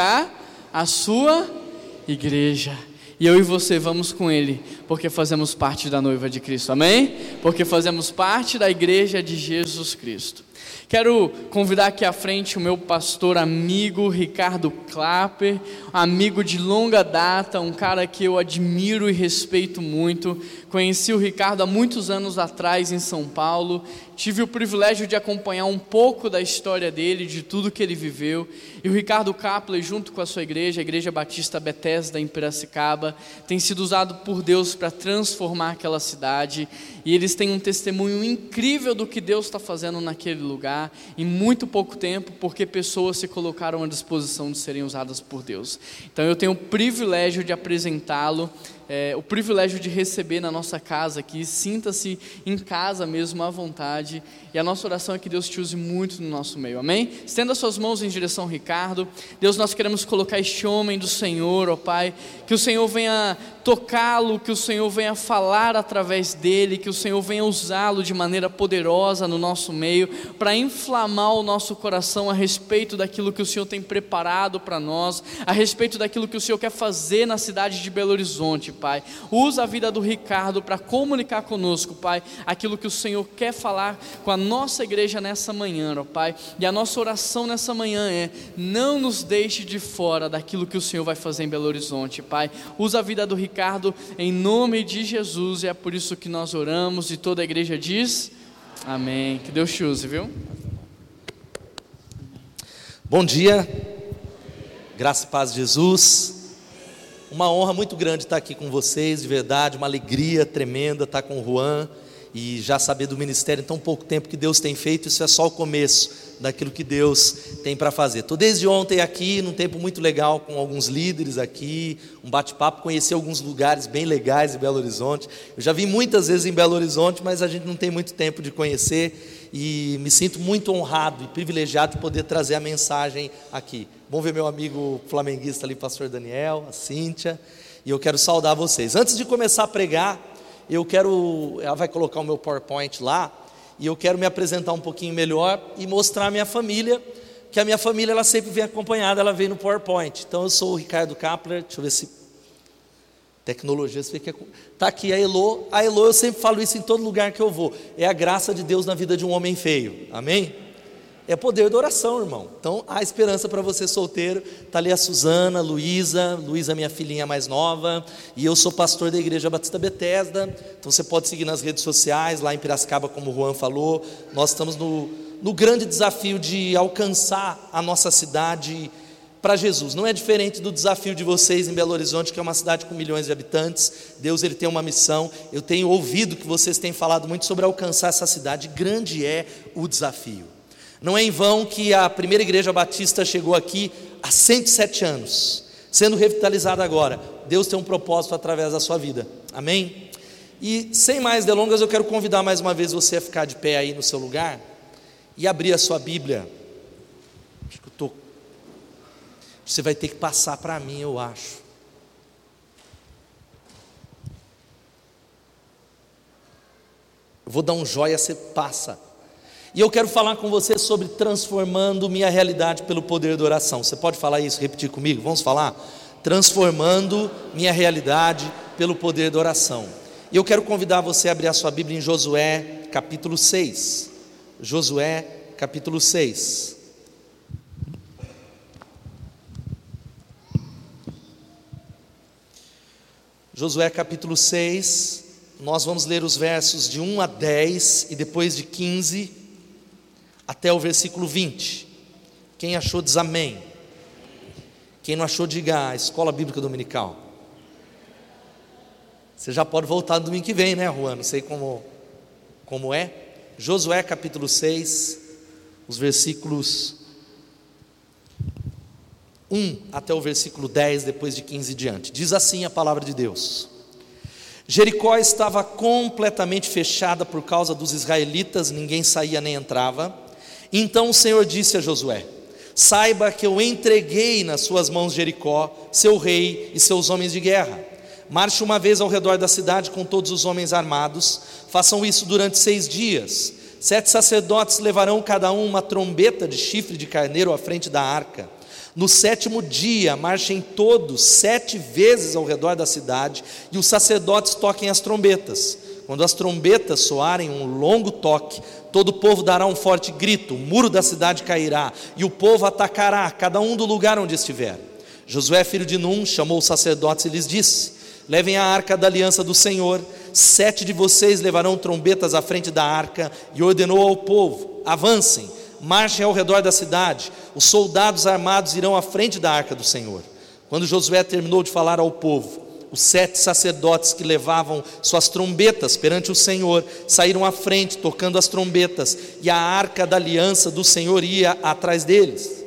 a sua igreja. E eu e você vamos com Ele, porque fazemos parte da noiva de Cristo, amém? Porque fazemos parte da igreja de Jesus Cristo. Quero convidar aqui à frente o meu pastor amigo Ricardo Clapper, amigo de longa data, um cara que eu admiro e respeito muito. Conheci o Ricardo há muitos anos atrás em São Paulo tive o privilégio de acompanhar um pouco da história dele, de tudo que ele viveu. E o Ricardo Kapler, junto com a sua igreja, a Igreja Batista Bethesda em Piracicaba, tem sido usado por Deus para transformar aquela cidade. E eles têm um testemunho incrível do que Deus está fazendo naquele lugar, em muito pouco tempo, porque pessoas se colocaram à disposição de serem usadas por Deus. Então eu tenho o privilégio de apresentá-lo é, o privilégio de receber na nossa casa aqui, sinta-se em casa mesmo à vontade, e a nossa oração é que Deus te use muito no nosso meio, amém? Estenda suas mãos em direção ao Ricardo, Deus, nós queremos colocar este homem do Senhor, ó Pai, que o Senhor venha tocá-lo, que o Senhor venha falar através dele, que o Senhor venha usá-lo de maneira poderosa no nosso meio, para inflamar o nosso coração a respeito daquilo que o Senhor tem preparado para nós, a respeito daquilo que o Senhor quer fazer na cidade de Belo Horizonte, Pai. Usa a vida do Ricardo para comunicar conosco, Pai, aquilo que o Senhor quer falar com a nossa igreja nessa manhã, ó Pai. E a nossa oração nessa manhã é: não nos deixe de fora daquilo que o Senhor vai fazer em Belo Horizonte, Pai. Usa a vida do Ricardo em nome de Jesus, e é por isso que nós oramos e toda a igreja diz: Amém. Que Deus te use, viu? Bom dia, graça e paz de Jesus. Uma honra muito grande estar aqui com vocês, de verdade, uma alegria tremenda estar com o Juan e já saber do ministério em tão pouco tempo que Deus tem feito, isso é só o começo daquilo que Deus tem para fazer. Estou desde ontem aqui, num tempo muito legal com alguns líderes aqui, um bate-papo, conheci alguns lugares bem legais em Belo Horizonte. Eu já vim muitas vezes em Belo Horizonte, mas a gente não tem muito tempo de conhecer e me sinto muito honrado e privilegiado de poder trazer a mensagem aqui. Bom ver meu amigo flamenguista ali, pastor Daniel, a Cíntia, e eu quero saudar vocês. Antes de começar a pregar, eu quero, ela vai colocar o meu PowerPoint lá, e eu quero me apresentar um pouquinho melhor e mostrar a minha família, que a minha família ela sempre vem acompanhada, ela vem no PowerPoint. Então eu sou o Ricardo Kapler, deixa eu ver se tecnologia, você vê que está é, aqui a Elo, a Elo eu sempre falo isso em todo lugar que eu vou, é a graça de Deus na vida de um homem feio, amém? É poder da oração, irmão. Então há esperança para você solteiro. Está ali a Suzana, Luísa, Luísa, minha filhinha mais nova, e eu sou pastor da Igreja Batista Betesda. Então você pode seguir nas redes sociais, lá em Piracicaba, como o Juan falou. Nós estamos no, no grande desafio de alcançar a nossa cidade para Jesus. Não é diferente do desafio de vocês em Belo Horizonte, que é uma cidade com milhões de habitantes. Deus ele tem uma missão. Eu tenho ouvido que vocês têm falado muito sobre alcançar essa cidade. Grande é o desafio. Não é em vão que a primeira igreja batista chegou aqui há 107 anos, sendo revitalizada agora. Deus tem um propósito através da sua vida. Amém? E sem mais delongas, eu quero convidar mais uma vez você a ficar de pé aí no seu lugar e abrir a sua Bíblia. Acho que eu tô... Você vai ter que passar para mim, eu acho. Eu vou dar um joia, você passa. E eu quero falar com você sobre transformando minha realidade pelo poder da oração. Você pode falar isso, repetir comigo? Vamos falar? Transformando minha realidade pelo poder da oração. E eu quero convidar você a abrir a sua Bíblia em Josué, capítulo 6. Josué, capítulo 6. Josué capítulo 6, nós vamos ler os versos de 1 a 10 e depois de 15 até o versículo 20. Quem achou diz amém. Quem não achou, diga a escola bíblica dominical. Você já pode voltar no domingo que vem, né, Juan? Não sei como, como é. Josué capítulo 6, os versículos 1 até o versículo 10, depois de 15 diante. Diz assim a palavra de Deus. Jericó estava completamente fechada por causa dos israelitas, ninguém saía nem entrava. Então o Senhor disse a Josué: Saiba que eu entreguei nas suas mãos Jericó, seu rei e seus homens de guerra. Marche uma vez ao redor da cidade com todos os homens armados. Façam isso durante seis dias. Sete sacerdotes levarão cada um uma trombeta de chifre de carneiro à frente da arca. No sétimo dia, marchem todos sete vezes ao redor da cidade, e os sacerdotes toquem as trombetas. Quando as trombetas soarem um longo toque, todo o povo dará um forte grito, o muro da cidade cairá, e o povo atacará, cada um do lugar onde estiver. Josué, filho de Num, chamou os sacerdotes e lhes disse: Levem a arca da aliança do Senhor, sete de vocês levarão trombetas à frente da arca, e ordenou ao povo: Avancem marchem ao redor da cidade, os soldados armados irão à frente da arca do Senhor. Quando Josué terminou de falar ao povo, os sete sacerdotes que levavam suas trombetas perante o Senhor saíram à frente, tocando as trombetas, e a arca da aliança do Senhor ia atrás deles.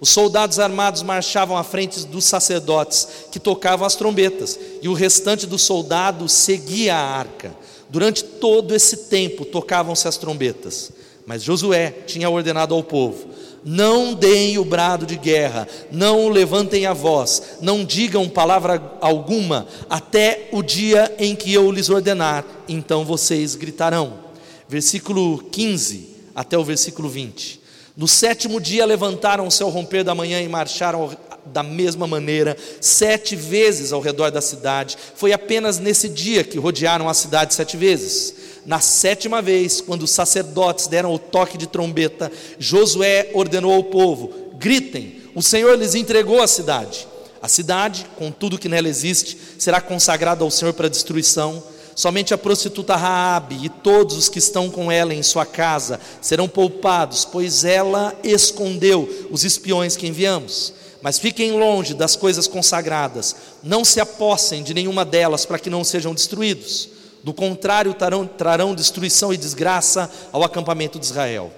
Os soldados armados marchavam à frente dos sacerdotes que tocavam as trombetas, e o restante dos soldados seguia a arca. Durante todo esse tempo tocavam-se as trombetas. Mas Josué tinha ordenado ao povo: não deem o brado de guerra, não levantem a voz, não digam palavra alguma, até o dia em que eu lhes ordenar, então vocês gritarão. Versículo 15 até o versículo 20. No sétimo dia levantaram-se ao romper da manhã e marcharam da mesma maneira, sete vezes ao redor da cidade. Foi apenas nesse dia que rodearam a cidade sete vezes. Na sétima vez, quando os sacerdotes deram o toque de trombeta, Josué ordenou ao povo: gritem, o Senhor lhes entregou a cidade. A cidade, com tudo que nela existe, será consagrada ao Senhor para destruição. Somente a prostituta Raabe e todos os que estão com ela em sua casa serão poupados, pois ela escondeu os espiões que enviamos. Mas fiquem longe das coisas consagradas, não se apossem de nenhuma delas para que não sejam destruídos do contrário, trarão, trarão destruição e desgraça ao acampamento de Israel.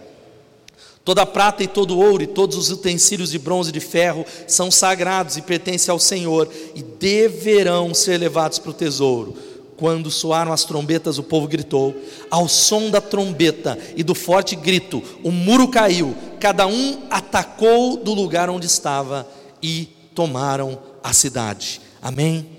Toda a prata e todo o ouro e todos os utensílios de bronze e de ferro são sagrados e pertencem ao Senhor e deverão ser levados para o tesouro. Quando soaram as trombetas, o povo gritou. Ao som da trombeta e do forte grito, o muro caiu, cada um atacou do lugar onde estava e tomaram a cidade. Amém?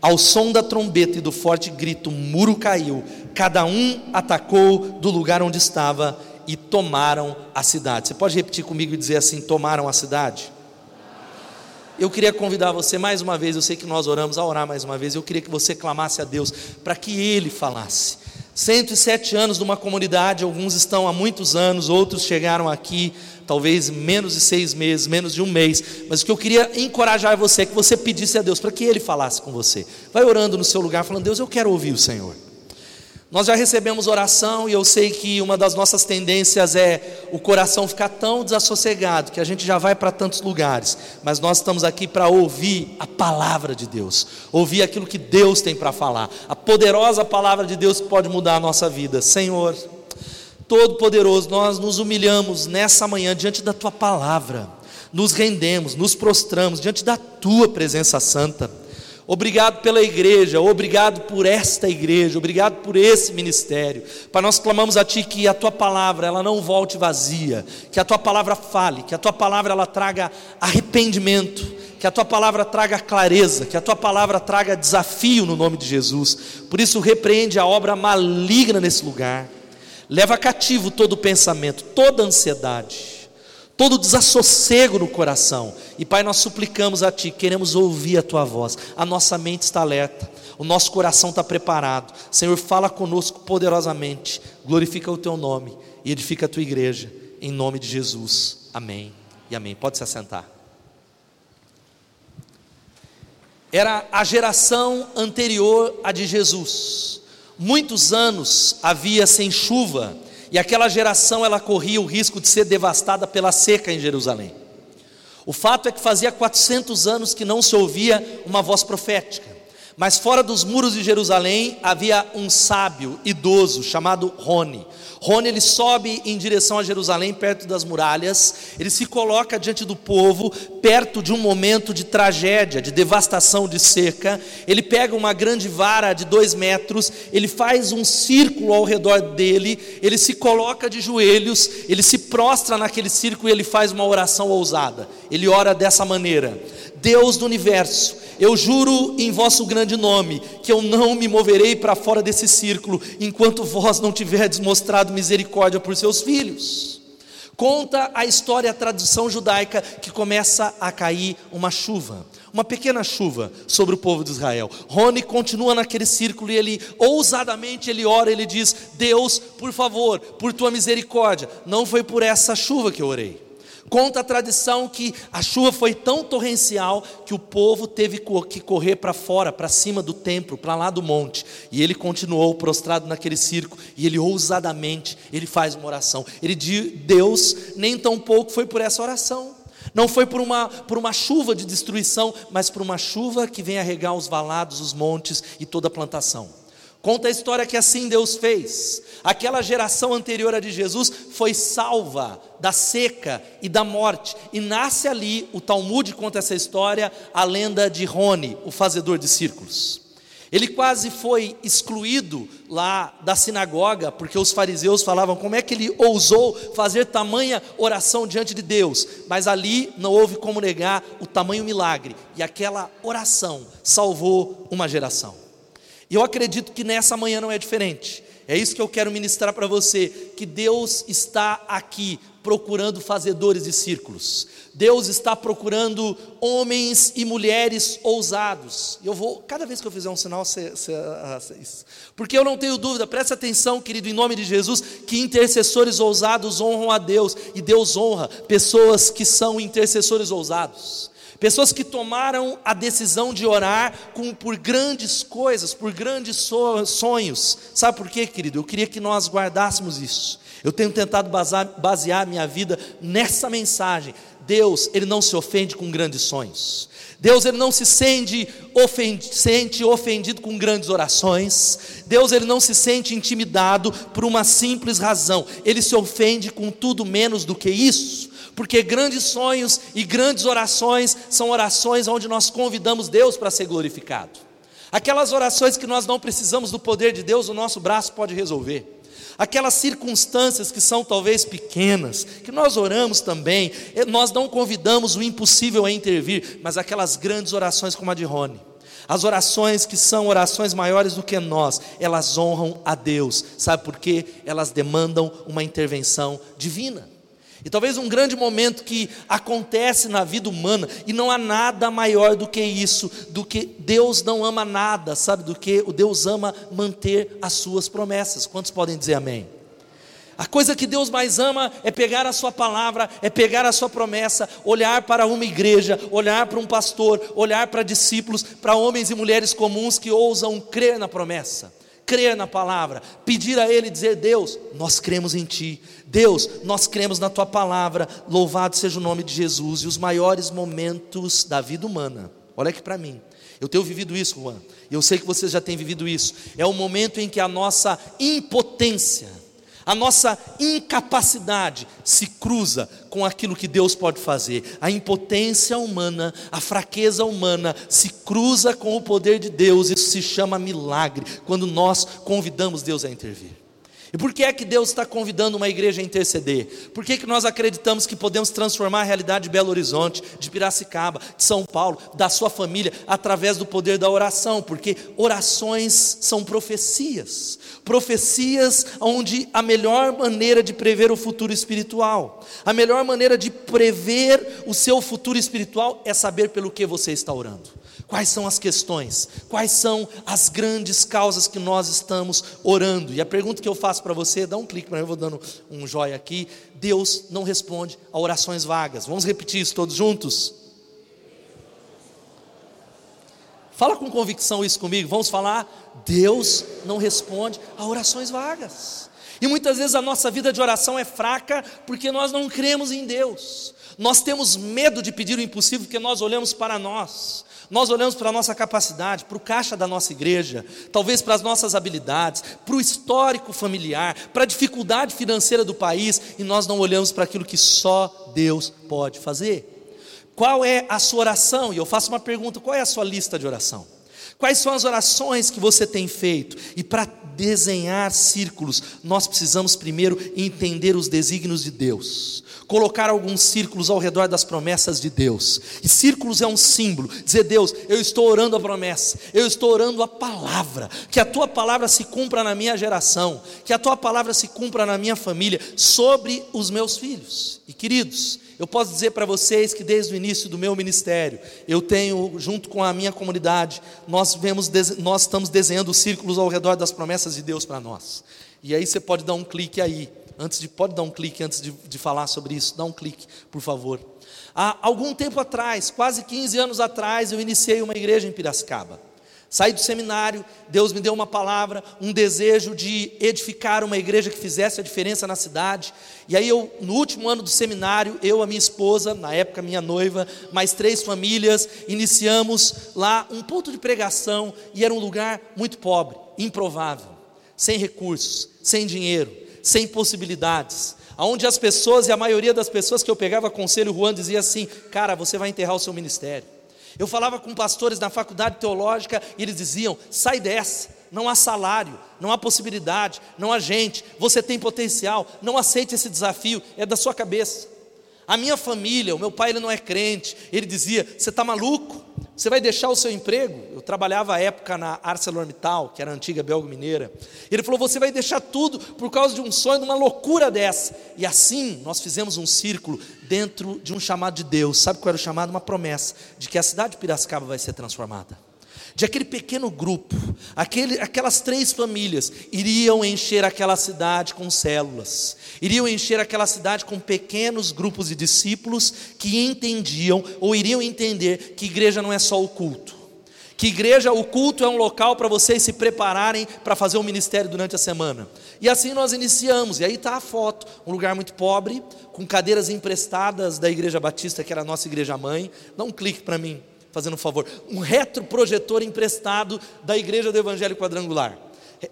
Ao som da trombeta e do forte grito, o muro caiu, cada um atacou do lugar onde estava e tomaram a cidade. Você pode repetir comigo e dizer assim: tomaram a cidade? Eu queria convidar você mais uma vez, eu sei que nós oramos a orar mais uma vez, eu queria que você clamasse a Deus para que Ele falasse. 107 anos numa comunidade, alguns estão há muitos anos, outros chegaram aqui talvez menos de seis meses, menos de um mês, mas o que eu queria encorajar você é que você pedisse a Deus para que Ele falasse com você. Vai orando no seu lugar, falando: Deus, eu quero ouvir o Senhor. Nós já recebemos oração e eu sei que uma das nossas tendências é o coração ficar tão desassossegado que a gente já vai para tantos lugares, mas nós estamos aqui para ouvir a palavra de Deus, ouvir aquilo que Deus tem para falar, a poderosa palavra de Deus que pode mudar a nossa vida. Senhor, Todo-Poderoso, nós nos humilhamos nessa manhã diante da tua palavra, nos rendemos, nos prostramos diante da tua presença santa. Obrigado pela igreja, obrigado por esta igreja, obrigado por esse ministério. Para nós clamamos a ti que a tua palavra ela não volte vazia, que a tua palavra fale, que a tua palavra ela traga arrependimento, que a tua palavra traga clareza, que a tua palavra traga desafio no nome de Jesus. Por isso repreende a obra maligna nesse lugar leva cativo todo pensamento, toda ansiedade, todo desassossego no coração. E Pai, nós suplicamos a Ti, queremos ouvir a Tua voz, a nossa mente está alerta, o nosso coração está preparado. Senhor, fala conosco poderosamente, glorifica o Teu nome e edifica a Tua igreja, em nome de Jesus. Amém e amém. Pode se assentar. Era a geração anterior à de Jesus muitos anos havia sem chuva e aquela geração ela corria o risco de ser devastada pela seca em Jerusalém. O fato é que fazia 400 anos que não se ouvia uma voz profética. Mas fora dos muros de Jerusalém havia um sábio idoso chamado Rony. Rony ele sobe em direção a Jerusalém, perto das muralhas. Ele se coloca diante do povo, perto de um momento de tragédia, de devastação, de seca. Ele pega uma grande vara de dois metros, ele faz um círculo ao redor dele, ele se coloca de joelhos, ele se prostra naquele círculo e ele faz uma oração ousada. Ele ora dessa maneira: Deus do universo, eu juro em vosso grande nome que eu não me moverei para fora desse círculo enquanto vós não tiverdes mostrado misericórdia por seus filhos. Conta a história, a tradição judaica que começa a cair uma chuva, uma pequena chuva sobre o povo de Israel. Rony continua naquele círculo e ele ousadamente ele ora, ele diz: "Deus, por favor, por tua misericórdia, não foi por essa chuva que eu orei. Conta a tradição que a chuva foi tão torrencial que o povo teve que correr para fora, para cima do templo, para lá do monte. E ele continuou prostrado naquele circo e ele ousadamente, ele faz uma oração. Ele diz: "Deus, nem tão pouco foi por essa oração. Não foi por uma, por uma chuva de destruição, mas por uma chuva que vem regar os valados, os montes e toda a plantação. Conta a história que assim Deus fez. Aquela geração anterior a de Jesus foi salva da seca e da morte. E nasce ali, o Talmud conta essa história, a lenda de Rony, o fazedor de círculos. Ele quase foi excluído lá da sinagoga, porque os fariseus falavam como é que ele ousou fazer tamanha oração diante de Deus. Mas ali não houve como negar o tamanho milagre, e aquela oração salvou uma geração. E eu acredito que nessa manhã não é diferente. É isso que eu quero ministrar para você, que Deus está aqui procurando fazedores de círculos. Deus está procurando homens e mulheres ousados. Eu vou, cada vez que eu fizer um sinal, você, isso. Porque eu não tenho dúvida, preste atenção, querido, em nome de Jesus, que intercessores ousados honram a Deus, e Deus honra pessoas que são intercessores ousados. Pessoas que tomaram a decisão de orar com, por grandes coisas, por grandes sonhos. Sabe por quê, querido? Eu queria que nós guardássemos isso. Eu tenho tentado basear minha vida nessa mensagem. Deus, Ele não se ofende com grandes sonhos. Deus ele não se sente, sente ofendido com grandes orações. Deus ele não se sente intimidado por uma simples razão. Ele se ofende com tudo menos do que isso porque grandes sonhos e grandes orações são orações onde nós convidamos Deus para ser glorificado. Aquelas orações que nós não precisamos do poder de Deus, o nosso braço pode resolver. Aquelas circunstâncias que são talvez pequenas, que nós oramos também, nós não convidamos o impossível a intervir, mas aquelas grandes orações como a de Rony. As orações que são orações maiores do que nós, elas honram a Deus. Sabe por quê? Elas demandam uma intervenção divina. E talvez um grande momento que acontece na vida humana, e não há nada maior do que isso, do que Deus não ama nada, sabe do que? O Deus ama manter as suas promessas. Quantos podem dizer amém? A coisa que Deus mais ama é pegar a sua palavra, é pegar a sua promessa, olhar para uma igreja, olhar para um pastor, olhar para discípulos, para homens e mulheres comuns que ousam crer na promessa crer na palavra, pedir a Ele, dizer: Deus, nós cremos em Ti, Deus, nós cremos na Tua palavra, louvado seja o nome de Jesus. E os maiores momentos da vida humana, olha aqui para mim, eu tenho vivido isso, Juan, eu sei que você já tem vivido isso, é o momento em que a nossa impotência, a nossa incapacidade se cruza com aquilo que Deus pode fazer. A impotência humana, a fraqueza humana se cruza com o poder de Deus. Isso se chama milagre, quando nós convidamos Deus a intervir. E por que é que Deus está convidando uma igreja a interceder? Por que, é que nós acreditamos que podemos transformar a realidade de Belo Horizonte, de Piracicaba, de São Paulo, da sua família, através do poder da oração? Porque orações são profecias. Profecias onde a melhor maneira de prever o futuro espiritual, a melhor maneira de prever o seu futuro espiritual é saber pelo que você está orando. Quais são as questões? Quais são as grandes causas que nós estamos orando? E a pergunta que eu faço para você, dá um clique para mim, eu vou dando um joia aqui. Deus não responde a orações vagas. Vamos repetir isso todos juntos? Fala com convicção isso comigo. Vamos falar? Deus não responde a orações vagas. E muitas vezes a nossa vida de oração é fraca porque nós não cremos em Deus. Nós temos medo de pedir o impossível porque nós olhamos para nós. Nós olhamos para a nossa capacidade, para o caixa da nossa igreja, talvez para as nossas habilidades, para o histórico familiar, para a dificuldade financeira do país, e nós não olhamos para aquilo que só Deus pode fazer. Qual é a sua oração? E eu faço uma pergunta: qual é a sua lista de oração? Quais são as orações que você tem feito? E para desenhar círculos, nós precisamos primeiro entender os desígnios de Deus, colocar alguns círculos ao redor das promessas de Deus. E círculos é um símbolo, dizer Deus, eu estou orando a promessa, eu estou orando a palavra, que a tua palavra se cumpra na minha geração, que a tua palavra se cumpra na minha família, sobre os meus filhos. E queridos, eu posso dizer para vocês que desde o início do meu ministério, eu tenho, junto com a minha comunidade, nós, vemos, nós estamos desenhando círculos ao redor das promessas de Deus para nós. E aí você pode dar um clique aí, antes de, pode dar um clique antes de, de falar sobre isso, dá um clique, por favor. Há algum tempo atrás, quase 15 anos atrás, eu iniciei uma igreja em Piracicaba. Saí do seminário, Deus me deu uma palavra, um desejo de edificar uma igreja que fizesse a diferença na cidade. E aí eu, no último ano do seminário, eu, a minha esposa, na época minha noiva, mais três famílias, iniciamos lá um ponto de pregação e era um lugar muito pobre, improvável, sem recursos, sem dinheiro, sem possibilidades. Onde as pessoas, e a maioria das pessoas que eu pegava conselho, Juan dizia assim: Cara, você vai enterrar o seu ministério. Eu falava com pastores na faculdade teológica e eles diziam: sai dessa, não há salário, não há possibilidade, não há gente, você tem potencial, não aceite esse desafio, é da sua cabeça. A minha família, o meu pai ele não é crente, ele dizia: Você está maluco? Você vai deixar o seu emprego? Eu trabalhava à época na ArcelorMittal, que era a antiga belga mineira. Ele falou: Você vai deixar tudo por causa de um sonho, de uma loucura dessa. E assim nós fizemos um círculo dentro de um chamado de Deus. Sabe qual era o chamado? Uma promessa de que a cidade de Piracicaba vai ser transformada de aquele pequeno grupo, aquele, aquelas três famílias, iriam encher aquela cidade com células, iriam encher aquela cidade com pequenos grupos de discípulos que entendiam ou iriam entender que igreja não é só o culto. Que igreja, o culto é um local para vocês se prepararem para fazer o um ministério durante a semana. E assim nós iniciamos, e aí está a foto, um lugar muito pobre, com cadeiras emprestadas da Igreja Batista, que era a nossa igreja mãe. Dá um clique para mim fazendo um favor, um retroprojetor emprestado da Igreja do Evangelho Quadrangular.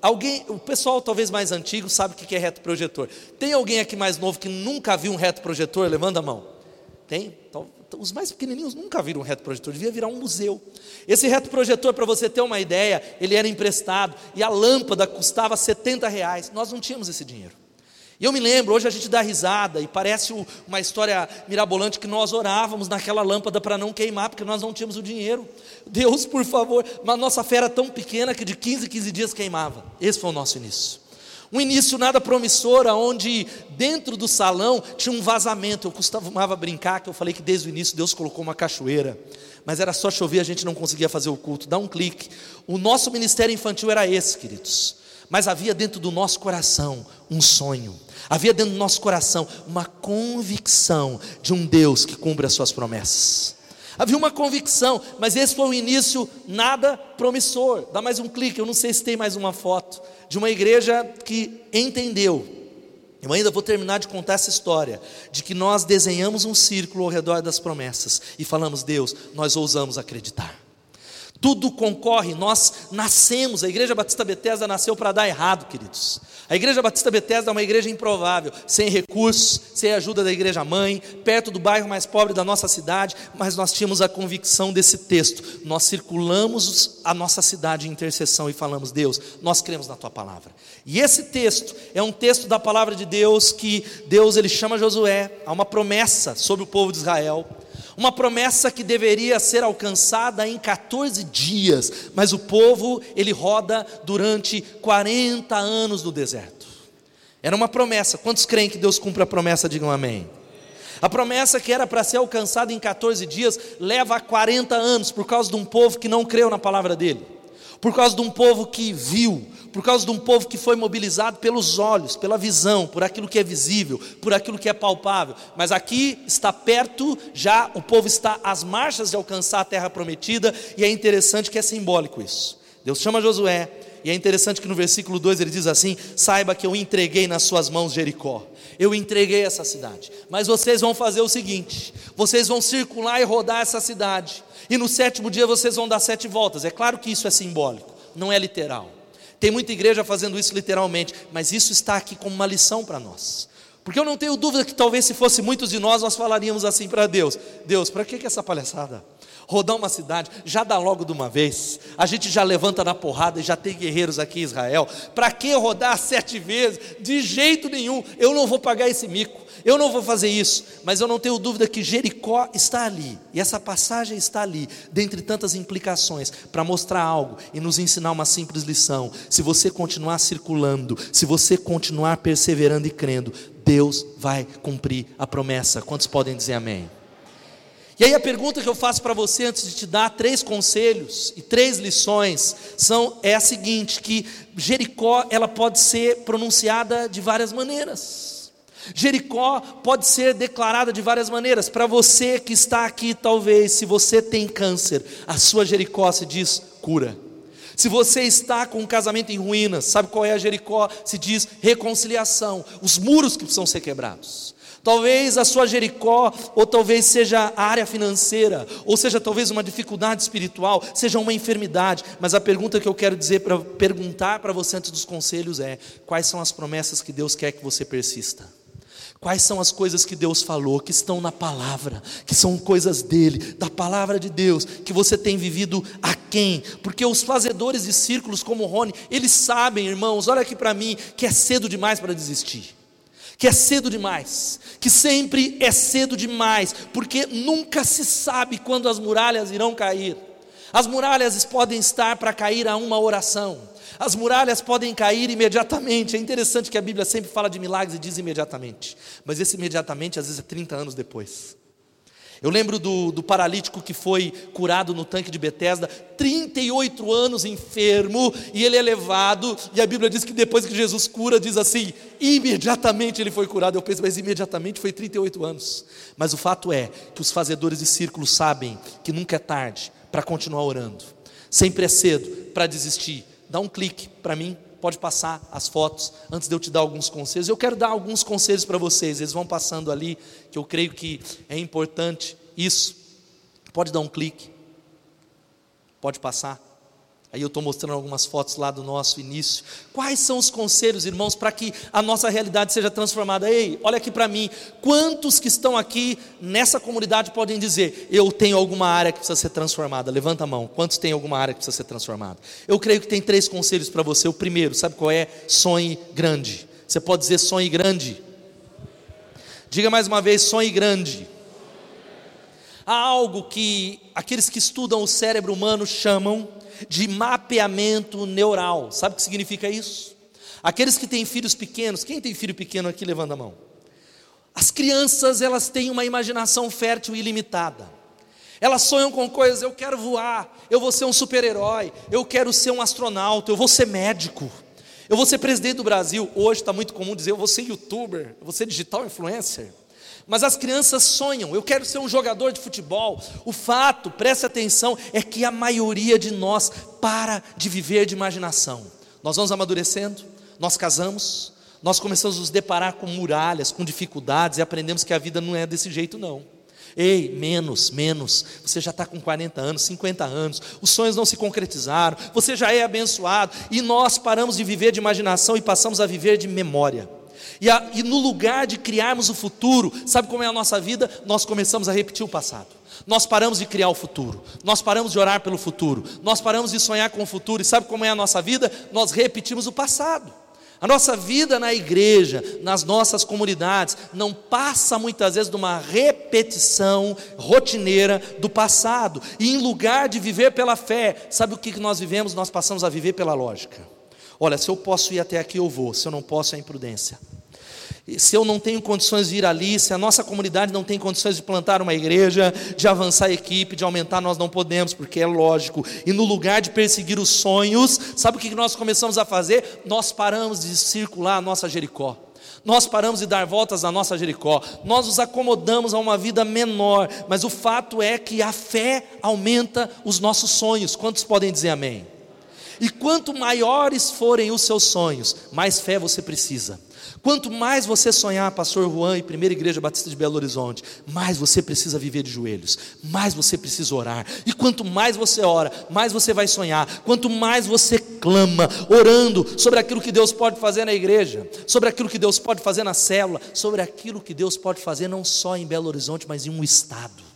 Alguém, o pessoal talvez mais antigo sabe o que é retroprojetor. Tem alguém aqui mais novo que nunca viu um retroprojetor? Levanta a mão. Tem? Então, os mais pequenininhos nunca viram um retroprojetor, devia virar um museu. Esse retroprojetor, para você ter uma ideia, ele era emprestado e a lâmpada custava 70 reais. Nós não tínhamos esse dinheiro. E eu me lembro, hoje a gente dá risada e parece uma história mirabolante que nós orávamos naquela lâmpada para não queimar, porque nós não tínhamos o dinheiro. Deus, por favor, mas nossa fé era tão pequena que de 15 em 15 dias queimava. Esse foi o nosso início. Um início nada promissor, onde dentro do salão tinha um vazamento. Eu costumava brincar que eu falei que desde o início Deus colocou uma cachoeira, mas era só chover, a gente não conseguia fazer o culto. Dá um clique. O nosso ministério infantil era esse, queridos. Mas havia dentro do nosso coração um sonho Havia dentro do nosso coração uma convicção de um Deus que cumpre as suas promessas. Havia uma convicção, mas esse foi o início nada promissor. Dá mais um clique, eu não sei se tem mais uma foto de uma igreja que entendeu. Eu ainda vou terminar de contar essa história de que nós desenhamos um círculo ao redor das promessas e falamos: Deus, nós ousamos acreditar. Tudo concorre, nós nascemos, a Igreja Batista Bethesda nasceu para dar errado, queridos. A Igreja Batista Bethesda é uma igreja improvável, sem recursos, sem ajuda da igreja mãe, perto do bairro mais pobre da nossa cidade, mas nós tínhamos a convicção desse texto. Nós circulamos a nossa cidade em intercessão e falamos: Deus, nós cremos na tua palavra. E esse texto é um texto da palavra de Deus que Deus ele chama Josué a uma promessa sobre o povo de Israel. Uma promessa que deveria ser alcançada em 14 dias, mas o povo, ele roda durante 40 anos no deserto. Era uma promessa. Quantos creem que Deus cumpre a promessa? Digam amém. A promessa que era para ser alcançada em 14 dias leva a 40 anos por causa de um povo que não creu na palavra dele, por causa de um povo que viu, por causa de um povo que foi mobilizado pelos olhos, pela visão, por aquilo que é visível, por aquilo que é palpável. Mas aqui está perto, já o povo está às marchas de alcançar a terra prometida, e é interessante que é simbólico isso. Deus chama Josué, e é interessante que no versículo 2 ele diz assim: Saiba que eu entreguei nas suas mãos Jericó. Eu entreguei essa cidade. Mas vocês vão fazer o seguinte: vocês vão circular e rodar essa cidade. E no sétimo dia vocês vão dar sete voltas. É claro que isso é simbólico, não é literal. Tem muita igreja fazendo isso literalmente, mas isso está aqui como uma lição para nós. Porque eu não tenho dúvida que talvez se fosse muitos de nós, nós falaríamos assim para Deus: Deus, para que, que essa palhaçada? rodar uma cidade, já dá logo de uma vez. A gente já levanta na porrada e já tem guerreiros aqui em Israel. Para que rodar sete vezes? De jeito nenhum, eu não vou pagar esse mico, eu não vou fazer isso. Mas eu não tenho dúvida que Jericó está ali, e essa passagem está ali, dentre tantas implicações, para mostrar algo e nos ensinar uma simples lição. Se você continuar circulando, se você continuar perseverando e crendo, Deus vai cumprir a promessa. Quantos podem dizer amém? E aí a pergunta que eu faço para você antes de te dar três conselhos e três lições são é a seguinte, que Jericó ela pode ser pronunciada de várias maneiras. Jericó pode ser declarada de várias maneiras. Para você que está aqui, talvez, se você tem câncer, a sua Jericó se diz cura. Se você está com um casamento em ruínas, sabe qual é a Jericó? Se diz reconciliação, os muros que precisam ser quebrados. Talvez a sua Jericó, ou talvez seja a área financeira, ou seja talvez uma dificuldade espiritual, seja uma enfermidade. Mas a pergunta que eu quero dizer para perguntar para você antes dos conselhos é: quais são as promessas que Deus quer que você persista? Quais são as coisas que Deus falou, que estão na palavra, que são coisas dele, da palavra de Deus, que você tem vivido a quem? Porque os fazedores de círculos como o Rony, eles sabem, irmãos, olha aqui para mim, que é cedo demais para desistir que é cedo demais, que sempre é cedo demais, porque nunca se sabe quando as muralhas irão cair. As muralhas podem estar para cair a uma oração, as muralhas podem cair imediatamente. É interessante que a Bíblia sempre fala de milagres e diz imediatamente, mas esse imediatamente às vezes é 30 anos depois. Eu lembro do, do, paralítico que foi curado no tanque de Betesda, 38 anos enfermo, e ele é levado, e a Bíblia diz que depois que Jesus cura, diz assim, imediatamente ele foi curado. Eu penso, mas imediatamente foi 38 anos. Mas o fato é que os fazedores de círculos sabem que nunca é tarde para continuar orando, sempre é cedo para desistir. Dá um clique para mim, pode passar as fotos antes de eu te dar alguns conselhos. Eu quero dar alguns conselhos para vocês, eles vão passando ali, que eu creio que é importante isso. Pode dar um clique, pode passar. Aí eu estou mostrando algumas fotos lá do nosso início. Quais são os conselhos, irmãos, para que a nossa realidade seja transformada? Ei, olha aqui para mim. Quantos que estão aqui nessa comunidade podem dizer: Eu tenho alguma área que precisa ser transformada? Levanta a mão. Quantos têm alguma área que precisa ser transformada? Eu creio que tem três conselhos para você. O primeiro, sabe qual é? Sonhe grande. Você pode dizer sonhe grande. Diga mais uma vez: sonhe grande. Há algo que aqueles que estudam o cérebro humano chamam de mapeamento neural. Sabe o que significa isso? Aqueles que têm filhos pequenos, quem tem filho pequeno aqui, levanta a mão. As crianças, elas têm uma imaginação fértil e ilimitada. Elas sonham com coisas, eu quero voar, eu vou ser um super-herói, eu quero ser um astronauta, eu vou ser médico, eu vou ser presidente do Brasil. Hoje está muito comum dizer, eu vou ser youtuber, eu vou ser digital influencer. Mas as crianças sonham, eu quero ser um jogador de futebol. O fato, preste atenção, é que a maioria de nós para de viver de imaginação. Nós vamos amadurecendo, nós casamos, nós começamos a nos deparar com muralhas, com dificuldades e aprendemos que a vida não é desse jeito, não. Ei, menos, menos. Você já está com 40 anos, 50 anos, os sonhos não se concretizaram, você já é abençoado, e nós paramos de viver de imaginação e passamos a viver de memória. E, a, e no lugar de criarmos o futuro, sabe como é a nossa vida? Nós começamos a repetir o passado. Nós paramos de criar o futuro, nós paramos de orar pelo futuro, nós paramos de sonhar com o futuro, e sabe como é a nossa vida? Nós repetimos o passado. A nossa vida na igreja, nas nossas comunidades, não passa muitas vezes de uma repetição rotineira do passado, e em lugar de viver pela fé, sabe o que nós vivemos? Nós passamos a viver pela lógica. Olha, se eu posso ir até aqui, eu vou, se eu não posso, é imprudência se eu não tenho condições de ir ali, se a nossa comunidade não tem condições de plantar uma igreja, de avançar a equipe, de aumentar, nós não podemos, porque é lógico. E no lugar de perseguir os sonhos, sabe o que nós começamos a fazer? Nós paramos de circular a nossa Jericó. Nós paramos de dar voltas na nossa Jericó, nós nos acomodamos a uma vida menor, mas o fato é que a fé aumenta os nossos sonhos. Quantos podem dizer amém? E quanto maiores forem os seus sonhos, mais fé você precisa. Quanto mais você sonhar, Pastor Juan e Primeira Igreja Batista de Belo Horizonte, mais você precisa viver de joelhos, mais você precisa orar. E quanto mais você ora, mais você vai sonhar. Quanto mais você clama, orando sobre aquilo que Deus pode fazer na igreja, sobre aquilo que Deus pode fazer na célula, sobre aquilo que Deus pode fazer não só em Belo Horizonte, mas em um estado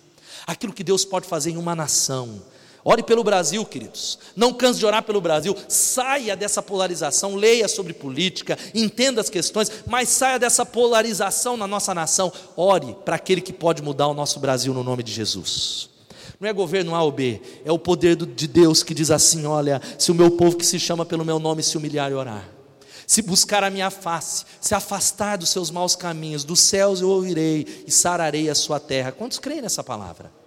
aquilo que Deus pode fazer em uma nação. Ore pelo Brasil, queridos. Não canse de orar pelo Brasil. Saia dessa polarização, leia sobre política, entenda as questões, mas saia dessa polarização na nossa nação. Ore para aquele que pode mudar o nosso Brasil no nome de Jesus. Não é governo A ou B, é o poder de Deus que diz assim: olha, se o meu povo que se chama pelo meu nome se humilhar e orar, se buscar a minha face, se afastar dos seus maus caminhos, dos céus eu ouvirei e sararei a sua terra. Quantos creem nessa palavra?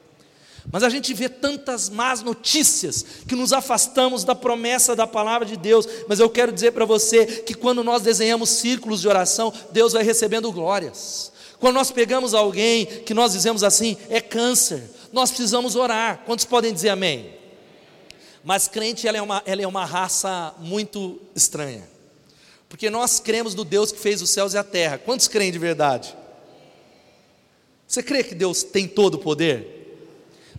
Mas a gente vê tantas más notícias que nos afastamos da promessa da palavra de Deus. Mas eu quero dizer para você que quando nós desenhamos círculos de oração, Deus vai recebendo glórias. Quando nós pegamos alguém que nós dizemos assim, é câncer, nós precisamos orar. Quantos podem dizer amém? Mas crente, ela é uma, ela é uma raça muito estranha. Porque nós cremos no Deus que fez os céus e a terra. Quantos creem de verdade? Você crê que Deus tem todo o poder?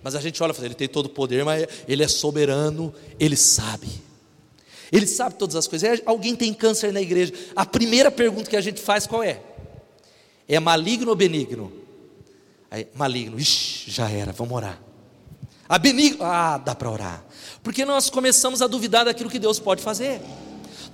Mas a gente olha e fala, ele tem todo o poder, mas ele é soberano, ele sabe. Ele sabe todas as coisas. Alguém tem câncer na igreja. A primeira pergunta que a gente faz qual é? É maligno ou benigno? Aí, maligno, ixi, já era, vamos orar. A benigno, ah, dá para orar. Porque nós começamos a duvidar daquilo que Deus pode fazer.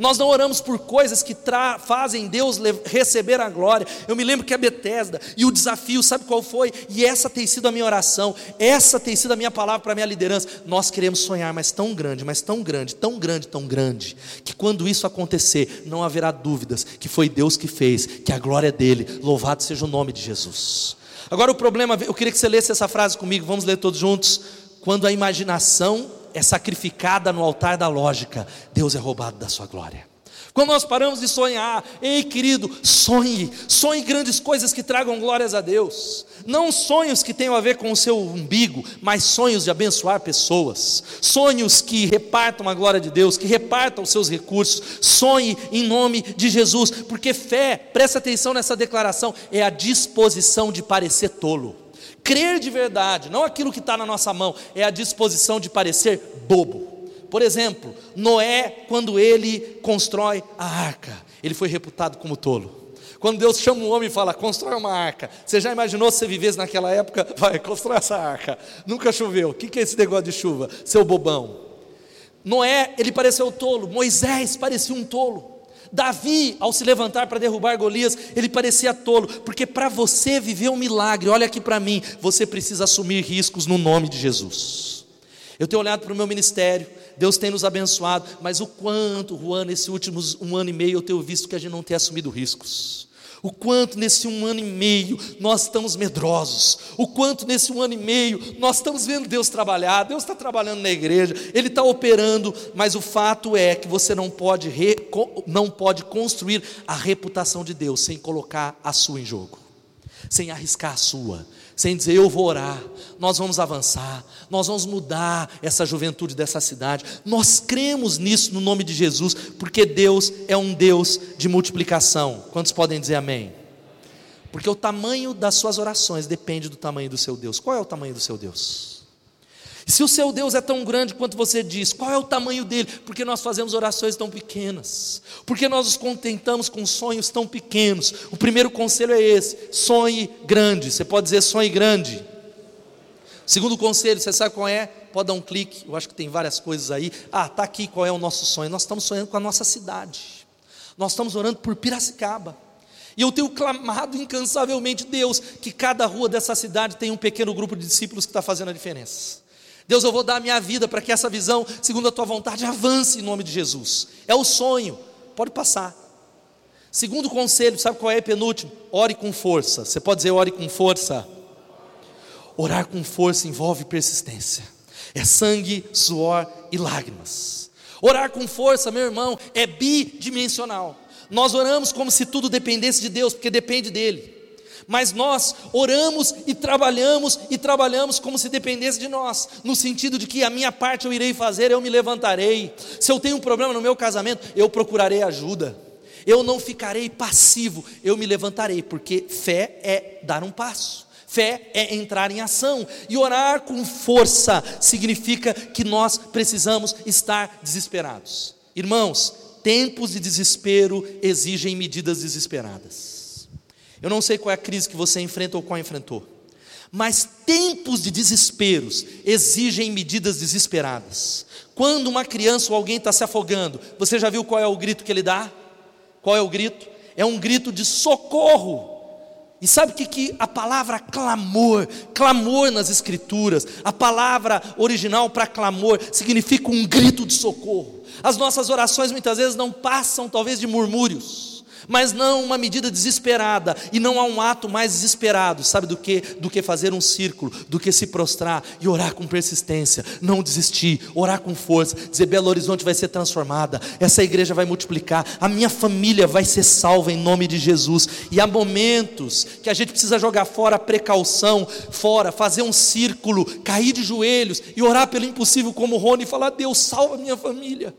Nós não oramos por coisas que fazem Deus receber a glória. Eu me lembro que a Betesda e o desafio, sabe qual foi? E essa tem sido a minha oração, essa tem sido a minha palavra para a minha liderança. Nós queremos sonhar, mas tão grande, mas tão grande, tão grande, tão grande, que quando isso acontecer, não haverá dúvidas que foi Deus que fez, que a glória é dele. Louvado seja o nome de Jesus. Agora o problema, eu queria que você lesse essa frase comigo, vamos ler todos juntos. Quando a imaginação é sacrificada no altar da lógica, Deus é roubado da sua glória. Quando nós paramos de sonhar, ei querido, sonhe, sonhe grandes coisas que tragam glórias a Deus, não sonhos que tenham a ver com o seu umbigo, mas sonhos de abençoar pessoas, sonhos que repartam a glória de Deus, que repartam os seus recursos, sonhe em nome de Jesus, porque fé, presta atenção nessa declaração, é a disposição de parecer tolo. Crer de verdade, não aquilo que está na nossa mão, é a disposição de parecer bobo. Por exemplo, Noé, quando ele constrói a arca, ele foi reputado como tolo. Quando Deus chama um homem e fala, constrói uma arca, você já imaginou se você vivesse naquela época? Vai, constrói essa arca. Nunca choveu. O que é esse negócio de chuva? Seu bobão. Noé, ele pareceu tolo. Moisés parecia um tolo. Davi, ao se levantar para derrubar Golias, ele parecia tolo, porque para você viver um milagre, olha aqui para mim, você precisa assumir riscos no nome de Jesus. Eu tenho olhado para o meu ministério, Deus tem nos abençoado, mas o quanto, Juan, nesses últimos um ano e meio eu tenho visto que a gente não tem assumido riscos. O quanto nesse um ano e meio nós estamos medrosos, o quanto nesse um ano e meio nós estamos vendo Deus trabalhar, Deus está trabalhando na igreja, Ele está operando, mas o fato é que você não pode, re, não pode construir a reputação de Deus sem colocar a sua em jogo, sem arriscar a sua sem dizer eu vou orar, nós vamos avançar, nós vamos mudar essa juventude dessa cidade. Nós cremos nisso no nome de Jesus, porque Deus é um Deus de multiplicação. Quantos podem dizer amém? Porque o tamanho das suas orações depende do tamanho do seu Deus. Qual é o tamanho do seu Deus? Se o seu Deus é tão grande quanto você diz, qual é o tamanho dele? Porque nós fazemos orações tão pequenas, porque nós nos contentamos com sonhos tão pequenos. O primeiro conselho é esse: sonhe grande. Você pode dizer sonhe grande. Segundo conselho, você sabe qual é? Pode dar um clique, eu acho que tem várias coisas aí. Ah, está aqui qual é o nosso sonho. Nós estamos sonhando com a nossa cidade, nós estamos orando por Piracicaba. E eu tenho clamado incansavelmente, Deus, que cada rua dessa cidade tenha um pequeno grupo de discípulos que está fazendo a diferença. Deus, eu vou dar a minha vida para que essa visão, segundo a tua vontade, avance em nome de Jesus. É o sonho, pode passar. Segundo conselho, sabe qual é penúltimo? Ore com força. Você pode dizer ore com força? Orar com força envolve persistência. É sangue, suor e lágrimas. Orar com força, meu irmão, é bidimensional. Nós oramos como se tudo dependesse de Deus, porque depende dele mas nós oramos e trabalhamos e trabalhamos como se dependesse de nós, no sentido de que a minha parte eu irei fazer, eu me levantarei. Se eu tenho um problema no meu casamento, eu procurarei ajuda. Eu não ficarei passivo, eu me levantarei, porque fé é dar um passo. Fé é entrar em ação, e orar com força significa que nós precisamos estar desesperados. Irmãos, tempos de desespero exigem medidas desesperadas. Eu não sei qual é a crise que você enfrenta ou qual enfrentou, Mas tempos de desesperos exigem medidas desesperadas. Quando uma criança ou alguém está se afogando, você já viu qual é o grito que ele dá? Qual é o grito? É um grito de socorro. E sabe o que, que a palavra clamor, clamor nas Escrituras, a palavra original para clamor significa um grito de socorro. As nossas orações muitas vezes não passam, talvez, de murmúrios mas não uma medida desesperada, e não há um ato mais desesperado, sabe do que? Do que fazer um círculo, do que se prostrar e orar com persistência, não desistir, orar com força, dizer: Belo Horizonte vai ser transformada, essa igreja vai multiplicar, a minha família vai ser salva em nome de Jesus. E há momentos que a gente precisa jogar fora a precaução, fora, fazer um círculo, cair de joelhos e orar pelo impossível, como Rony, e falar: Deus, salva minha família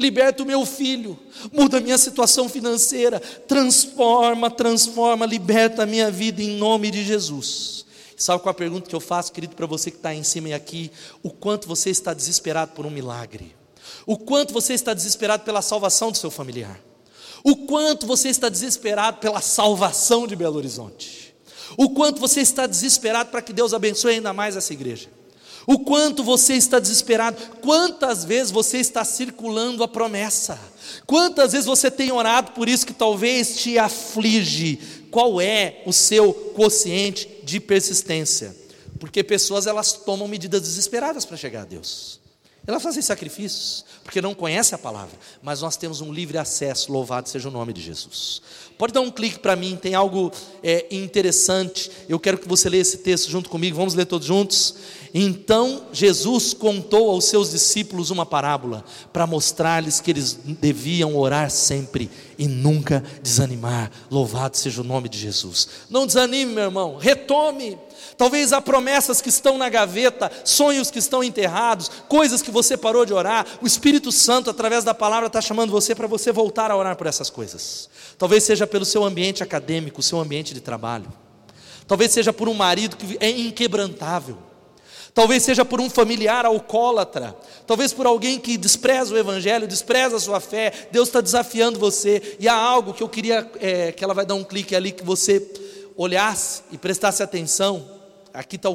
liberta o meu filho, muda a minha situação financeira, transforma, transforma, liberta a minha vida em nome de Jesus. Sabe qual a pergunta que eu faço, querido, para você que está em cima e aqui? O quanto você está desesperado por um milagre? O quanto você está desesperado pela salvação do seu familiar? O quanto você está desesperado pela salvação de Belo Horizonte? O quanto você está desesperado para que Deus abençoe ainda mais essa igreja? O quanto você está desesperado, quantas vezes você está circulando a promessa, quantas vezes você tem orado por isso que talvez te aflige, qual é o seu quociente de persistência? Porque pessoas elas tomam medidas desesperadas para chegar a Deus. Elas fazem sacrifícios, porque não conhecem a palavra, mas nós temos um livre acesso, louvado seja o nome de Jesus. Pode dar um clique para mim, tem algo é, interessante, eu quero que você leia esse texto junto comigo, vamos ler todos juntos? Então Jesus contou aos seus discípulos uma parábola para mostrar-lhes que eles deviam orar sempre e nunca desanimar. Louvado seja o nome de Jesus. Não desanime, meu irmão, retome. Talvez há promessas que estão na gaveta, sonhos que estão enterrados, coisas que você parou de orar. O Espírito Santo, através da palavra, está chamando você para você voltar a orar por essas coisas. Talvez seja pelo seu ambiente acadêmico, seu ambiente de trabalho. Talvez seja por um marido que é inquebrantável Talvez seja por um familiar alcoólatra, talvez por alguém que despreza o Evangelho, despreza a sua fé. Deus está desafiando você, e há algo que eu queria é, que ela vai dar um clique ali, que você olhasse e prestasse atenção. Aqui está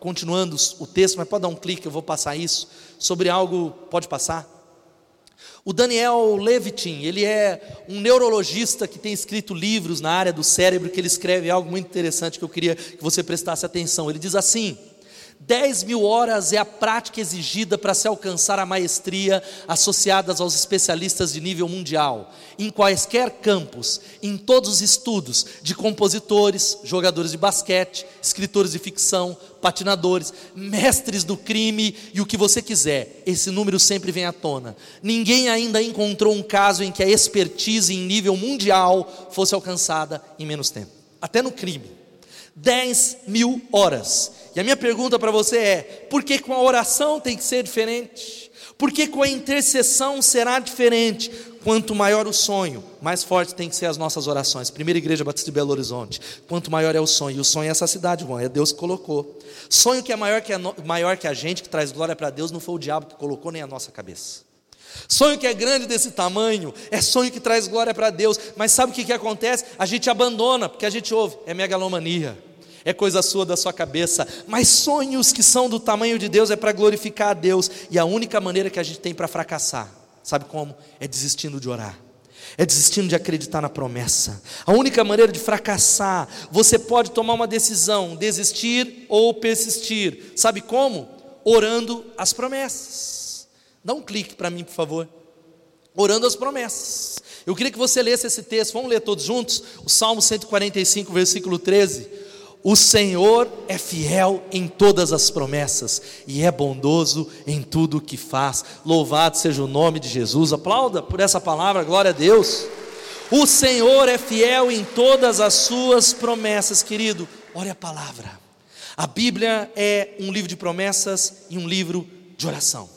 continuando o texto, mas pode dar um clique, eu vou passar isso. Sobre algo, pode passar? O Daniel Levitin, ele é um neurologista que tem escrito livros na área do cérebro, que ele escreve algo muito interessante que eu queria que você prestasse atenção. Ele diz assim: 10 mil horas é a prática exigida para se alcançar a maestria associadas aos especialistas de nível mundial, em quaisquer campos, em todos os estudos de compositores, jogadores de basquete, escritores de ficção, patinadores, mestres do crime e o que você quiser. Esse número sempre vem à tona. Ninguém ainda encontrou um caso em que a expertise em nível mundial fosse alcançada em menos tempo, até no crime. 10 mil horas. E a minha pergunta para você é: por que com a oração tem que ser diferente? Por que com a intercessão será diferente? Quanto maior o sonho, mais forte tem que ser as nossas orações. Primeira Igreja Batista de Belo Horizonte. Quanto maior é o sonho, e o sonho é essa cidade, irmão, é Deus que colocou. Sonho que é maior que a, maior que a gente, que traz glória para Deus, não foi o diabo que colocou, nem a nossa cabeça. Sonho que é grande desse tamanho, é sonho que traz glória para Deus, mas sabe o que, que acontece? A gente abandona, porque a gente ouve, é megalomania é coisa sua da sua cabeça, mas sonhos que são do tamanho de Deus é para glorificar a Deus, e a única maneira que a gente tem para fracassar, sabe como? É desistindo de orar. É desistindo de acreditar na promessa. A única maneira de fracassar, você pode tomar uma decisão, desistir ou persistir. Sabe como? Orando as promessas. Dá um clique para mim, por favor. Orando as promessas. Eu queria que você lesse esse texto, vamos ler todos juntos? O Salmo 145, versículo 13. O Senhor é fiel em todas as promessas e é bondoso em tudo o que faz. Louvado seja o nome de Jesus. Aplauda por essa palavra, glória a Deus. O Senhor é fiel em todas as suas promessas, querido. Olha a palavra. A Bíblia é um livro de promessas e um livro de oração.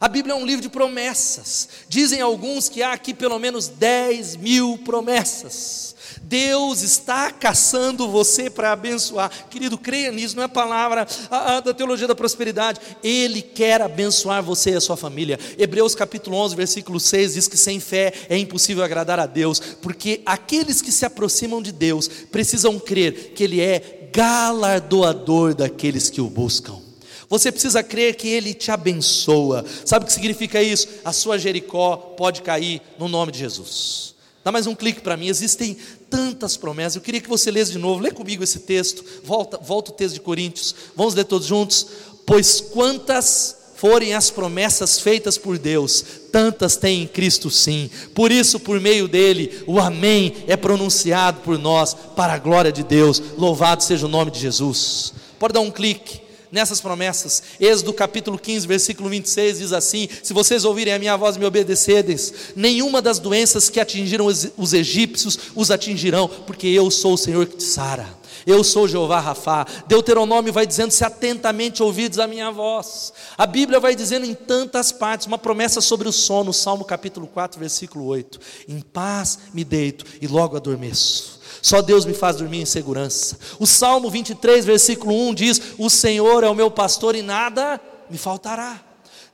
A Bíblia é um livro de promessas. Dizem alguns que há aqui pelo menos 10 mil promessas. Deus está caçando você para abençoar. Querido, creia nisso, não é palavra ah, ah, da teologia da prosperidade. Ele quer abençoar você e a sua família. Hebreus capítulo 11, versículo 6 diz que sem fé é impossível agradar a Deus, porque aqueles que se aproximam de Deus precisam crer que Ele é galardoador daqueles que o buscam. Você precisa crer que Ele te abençoa. Sabe o que significa isso? A sua Jericó pode cair no nome de Jesus. Dá mais um clique para mim. Existem tantas promessas. Eu queria que você lesse de novo. Lê comigo esse texto. Volta, volta o texto de Coríntios. Vamos ler todos juntos. Pois quantas forem as promessas feitas por Deus, tantas tem em Cristo sim. Por isso, por meio dele, o Amém é pronunciado por nós, para a glória de Deus. Louvado seja o nome de Jesus. Pode dar um clique nessas promessas. Êxodo capítulo 15, versículo 26 diz assim: Se vocês ouvirem a minha voz e me obedecerdes, nenhuma das doenças que atingiram os egípcios os atingirão, porque eu sou o Senhor que te sara. Eu sou Jeová Rafá. Deuteronômio vai dizendo: se atentamente ouvides a minha voz. A Bíblia vai dizendo em tantas partes, uma promessa sobre o sono, Salmo capítulo 4, versículo 8: Em paz me deito e logo adormeço. Só Deus me faz dormir em segurança. O Salmo 23, versículo 1 diz: O Senhor é o meu pastor e nada me faltará.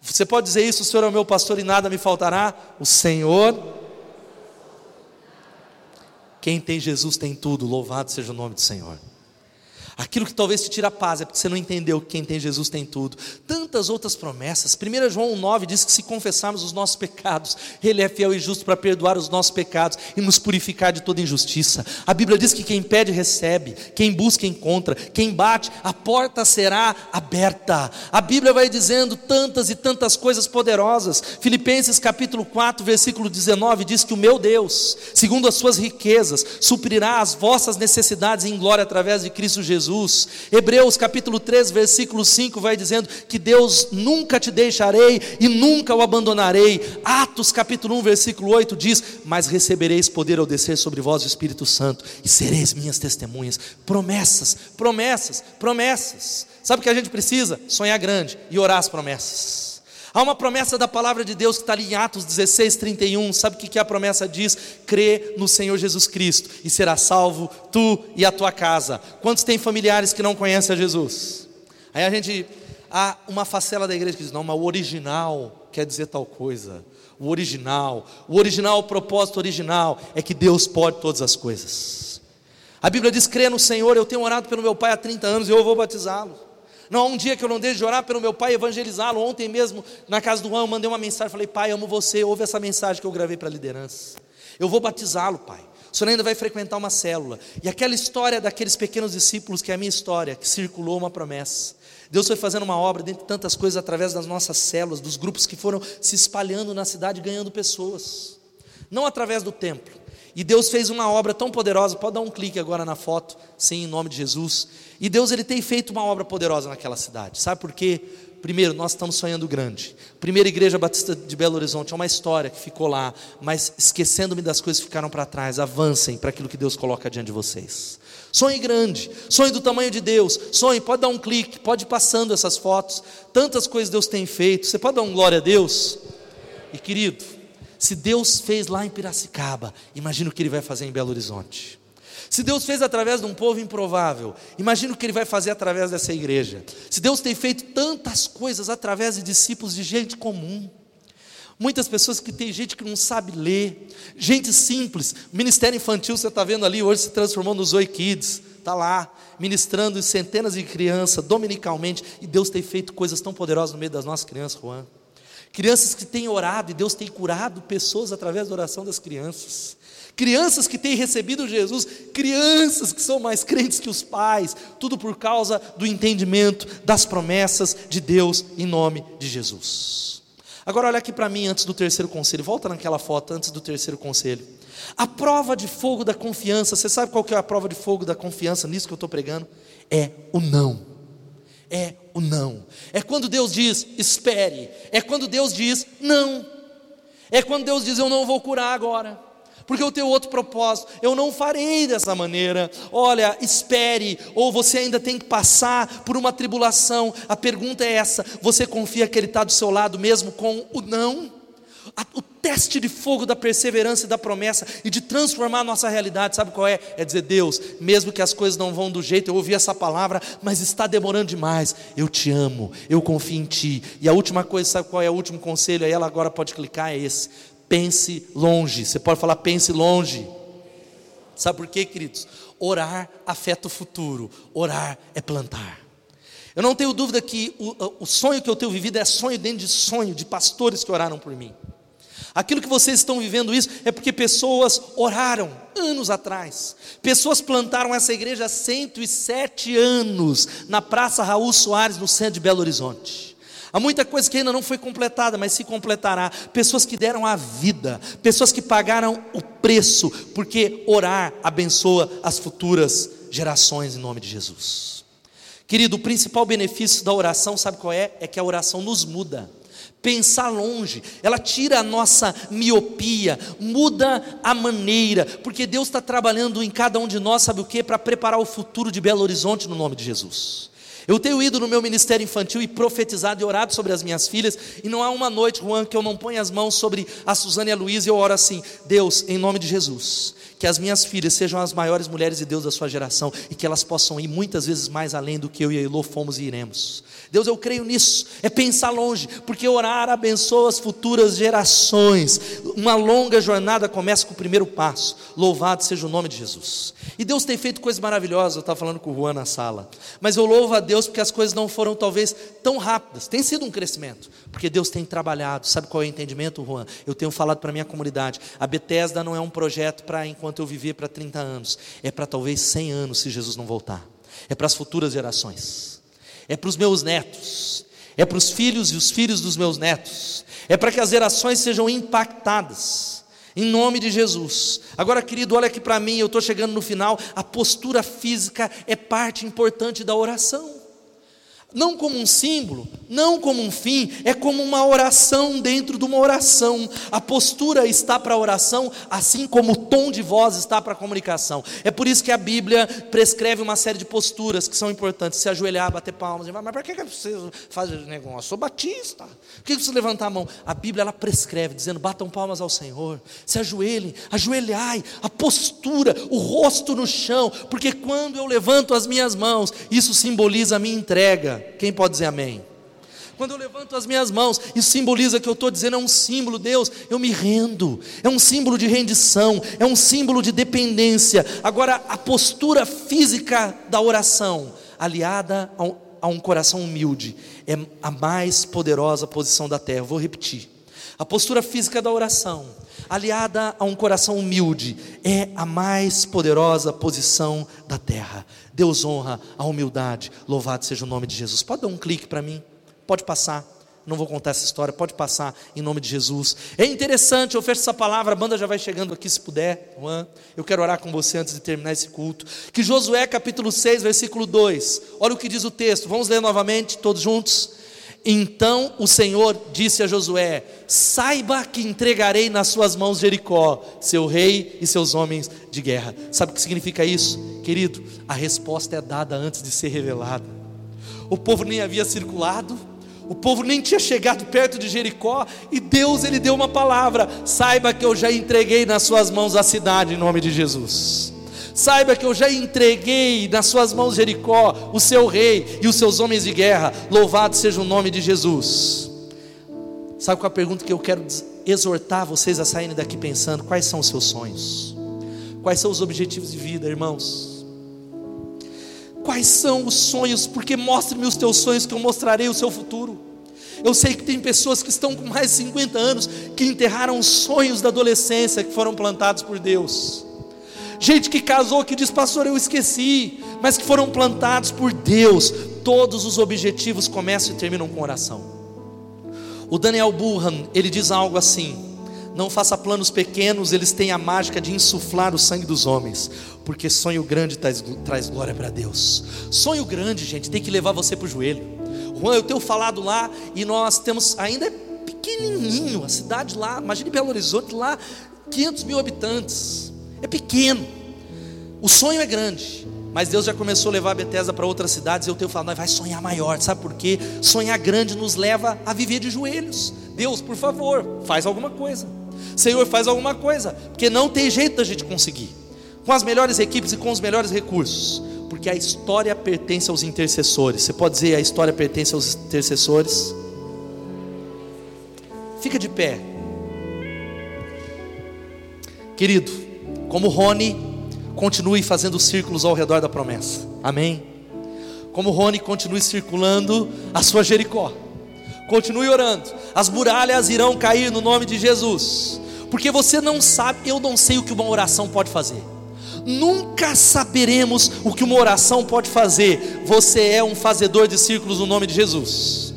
Você pode dizer isso: O Senhor é o meu pastor e nada me faltará? O Senhor. Quem tem Jesus tem tudo, louvado seja o nome do Senhor. Aquilo que talvez te tira a paz é porque você não entendeu que quem tem Jesus tem tudo. Tantas outras promessas. 1 João 9 diz que se confessarmos os nossos pecados, Ele é fiel e justo para perdoar os nossos pecados e nos purificar de toda injustiça. A Bíblia diz que quem pede, recebe, quem busca, encontra, quem bate, a porta será aberta. A Bíblia vai dizendo tantas e tantas coisas poderosas. Filipenses capítulo 4, versículo 19 diz que o meu Deus, segundo as suas riquezas, suprirá as vossas necessidades em glória através de Cristo Jesus. Jesus. Hebreus capítulo 3, versículo 5 vai dizendo que Deus nunca te deixarei e nunca o abandonarei. Atos capítulo 1, versículo 8 diz: Mas recebereis poder ao descer sobre vós o Espírito Santo e sereis minhas testemunhas. Promessas, promessas, promessas. Sabe o que a gente precisa? Sonhar grande e orar as promessas. Há uma promessa da palavra de Deus que está ali em Atos 16, 31. Sabe o que a promessa diz? Crê no Senhor Jesus Cristo e será salvo tu e a tua casa. Quantos têm familiares que não conhecem a Jesus? Aí a gente, há uma facela da igreja que diz: não, mas o original quer dizer tal coisa. O original, o original, o propósito original é que Deus pode todas as coisas. A Bíblia diz: crê no Senhor. Eu tenho orado pelo meu pai há 30 anos e eu vou batizá-lo. Não há um dia que eu não deixe de orar pelo meu pai evangelizá-lo. Ontem mesmo, na casa do Juan, eu mandei uma mensagem, falei, pai, amo você, ouve essa mensagem que eu gravei para a liderança. Eu vou batizá-lo, pai. O senhor ainda vai frequentar uma célula. E aquela história daqueles pequenos discípulos, que é a minha história, que circulou uma promessa. Deus foi fazendo uma obra, dentre tantas coisas, através das nossas células, dos grupos que foram se espalhando na cidade, ganhando pessoas. Não através do templo. E Deus fez uma obra tão poderosa, pode dar um clique agora na foto, sim, em nome de Jesus. E Deus ele tem feito uma obra poderosa naquela cidade. Sabe por quê? Primeiro, nós estamos sonhando grande. Primeira Igreja Batista de Belo Horizonte é uma história que ficou lá, mas esquecendo-me das coisas que ficaram para trás, avancem para aquilo que Deus coloca diante de vocês. Sonhe grande, sonhe do tamanho de Deus, sonhe, pode dar um clique, pode ir passando essas fotos. Tantas coisas Deus tem feito, você pode dar um glória a Deus? E querido, se Deus fez lá em Piracicaba, imagina o que Ele vai fazer em Belo Horizonte. Se Deus fez através de um povo improvável, imagina o que Ele vai fazer através dessa igreja. Se Deus tem feito tantas coisas através de discípulos de gente comum, muitas pessoas que tem gente que não sabe ler, gente simples, ministério infantil, você está vendo ali, hoje se transformou no Zoe Kids, está lá, ministrando centenas de crianças, dominicalmente, e Deus tem feito coisas tão poderosas no meio das nossas crianças, Juan. Crianças que têm orado, e Deus tem curado pessoas através da oração das crianças crianças que têm recebido Jesus, crianças que são mais crentes que os pais, tudo por causa do entendimento das promessas de Deus em nome de Jesus. Agora olha aqui para mim antes do terceiro conselho, volta naquela foto antes do terceiro conselho. A prova de fogo da confiança, você sabe qual que é a prova de fogo da confiança nisso que eu estou pregando? É o não. É o não. É quando Deus diz espere. É quando Deus diz não. É quando Deus diz eu não vou curar agora porque eu tenho outro propósito, eu não farei dessa maneira. Olha, espere, ou você ainda tem que passar por uma tribulação. A pergunta é essa: você confia que Ele está do seu lado mesmo com o não? O teste de fogo da perseverança e da promessa e de transformar a nossa realidade, sabe qual é? É dizer, Deus, mesmo que as coisas não vão do jeito, eu ouvi essa palavra, mas está demorando demais. Eu te amo, eu confio em Ti. E a última coisa, sabe qual é o último conselho? Aí ela agora pode clicar, é esse pense longe. Você pode falar, pense longe. Sabe por quê, queridos? Orar afeta o futuro, orar é plantar. Eu não tenho dúvida que o, o sonho que eu tenho vivido é sonho dentro de sonho de pastores que oraram por mim. Aquilo que vocês estão vivendo isso é porque pessoas oraram anos atrás. Pessoas plantaram essa igreja há 107 anos na Praça Raul Soares, no centro de Belo Horizonte. Há muita coisa que ainda não foi completada, mas se completará. Pessoas que deram a vida, pessoas que pagaram o preço, porque orar abençoa as futuras gerações em nome de Jesus. Querido, o principal benefício da oração, sabe qual é? É que a oração nos muda pensar longe, ela tira a nossa miopia, muda a maneira, porque Deus está trabalhando em cada um de nós, sabe o que? Para preparar o futuro de Belo Horizonte no nome de Jesus. Eu tenho ido no meu ministério infantil e profetizado e orado sobre as minhas filhas, e não há uma noite, Juan, que eu não ponha as mãos sobre a Suzana e a Luísa e eu oro assim: Deus, em nome de Jesus, que as minhas filhas sejam as maiores mulheres de Deus da sua geração e que elas possam ir muitas vezes mais além do que eu e a Elô fomos e iremos. Deus, eu creio nisso, é pensar longe, porque orar abençoa as futuras gerações. Uma longa jornada começa com o primeiro passo. Louvado seja o nome de Jesus. E Deus tem feito coisas maravilhosas, eu estava falando com o Juan na sala. Mas eu louvo a Deus porque as coisas não foram talvez tão rápidas. Tem sido um crescimento, porque Deus tem trabalhado. Sabe qual é o entendimento, Juan? Eu tenho falado para a minha comunidade. A Bethesda não é um projeto para enquanto eu viver para 30 anos, é para talvez 100 anos se Jesus não voltar. É para as futuras gerações. É para os meus netos. É para os filhos e os filhos dos meus netos. É para que as gerações sejam impactadas. Em nome de Jesus. Agora, querido, olha aqui para mim, eu estou chegando no final. A postura física é parte importante da oração não como um símbolo, não como um fim, é como uma oração dentro de uma oração. A postura está para a oração, assim como o tom de voz está para a comunicação. É por isso que a Bíblia prescreve uma série de posturas que são importantes. Se ajoelhar, bater palmas, mas para que fazer esse negócio? Eu sou batista. Por que preciso levantar a mão? A Bíblia ela prescreve, dizendo: batam palmas ao Senhor, se ajoelhem, ajoelhai, a postura, o rosto no chão, porque quando eu levanto as minhas mãos, isso simboliza a minha entrega quem pode dizer amém? Quando eu levanto as minhas mãos, isso simboliza que eu estou dizendo, é um símbolo, Deus, eu me rendo, é um símbolo de rendição, é um símbolo de dependência. Agora, a postura física da oração, aliada a um, a um coração humilde, é a mais poderosa posição da terra. Vou repetir. A postura física da oração, aliada a um coração humilde, é a mais poderosa posição da terra. Deus honra a humildade. Louvado seja o nome de Jesus. Pode dar um clique para mim? Pode passar. Não vou contar essa história, pode passar em nome de Jesus. É interessante, eu fecho essa palavra, a banda já vai chegando aqui se puder. Juan. Eu quero orar com você antes de terminar esse culto. Que Josué capítulo 6, versículo 2. Olha o que diz o texto. Vamos ler novamente, todos juntos. Então o Senhor disse a Josué: Saiba que entregarei nas suas mãos Jericó, seu rei e seus homens de guerra. Sabe o que significa isso? Querido, a resposta é dada antes de ser revelada. O povo nem havia circulado, o povo nem tinha chegado perto de Jericó, e Deus ele deu uma palavra: Saiba que eu já entreguei nas suas mãos a cidade em nome de Jesus. Saiba que eu já entreguei nas suas mãos Jericó, o seu rei e os seus homens de guerra. Louvado seja o nome de Jesus. Sabe qual é a pergunta que eu quero exortar vocês a saírem daqui pensando? Quais são os seus sonhos? Quais são os objetivos de vida, irmãos? Quais são os sonhos? Porque mostre-me os teus sonhos que eu mostrarei o seu futuro. Eu sei que tem pessoas que estão com mais de 50 anos que enterraram os sonhos da adolescência que foram plantados por Deus gente que casou que diz, pastor, eu esqueci, mas que foram plantados por Deus. Todos os objetivos começam e terminam com oração. O Daniel Burhan, ele diz algo assim: não faça planos pequenos, eles têm a mágica de insuflar o sangue dos homens, porque sonho grande traz, traz glória para Deus. Sonho grande, gente, tem que levar você para o joelho. Juan, eu tenho falado lá e nós temos, ainda é pequenininho, a cidade lá, imagine Belo Horizonte lá, 500 mil habitantes é pequeno. O sonho é grande. Mas Deus já começou a levar a Bethesda para outras cidades e eu tenho falado, vai sonhar maior, sabe por quê? Sonhar grande nos leva a viver de joelhos. Deus, por favor, faz alguma coisa. Senhor, faz alguma coisa, porque não tem jeito da gente conseguir. Com as melhores equipes e com os melhores recursos, porque a história pertence aos intercessores. Você pode dizer a história pertence aos intercessores? Fica de pé. Querido, como Rony, continue fazendo círculos ao redor da promessa. Amém? Como Rony continue circulando a sua Jericó. Continue orando. As muralhas irão cair no nome de Jesus. Porque você não sabe, eu não sei o que uma oração pode fazer. Nunca saberemos o que uma oração pode fazer. Você é um fazedor de círculos no nome de Jesus.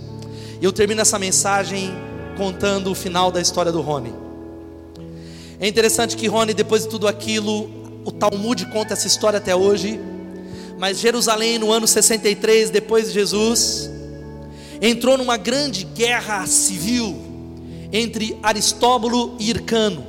Eu termino essa mensagem contando o final da história do Rony. É interessante que Rony, depois de tudo aquilo, o Talmud conta essa história até hoje. Mas Jerusalém, no ano 63 depois de Jesus, entrou numa grande guerra civil entre Aristóbulo e Ircano,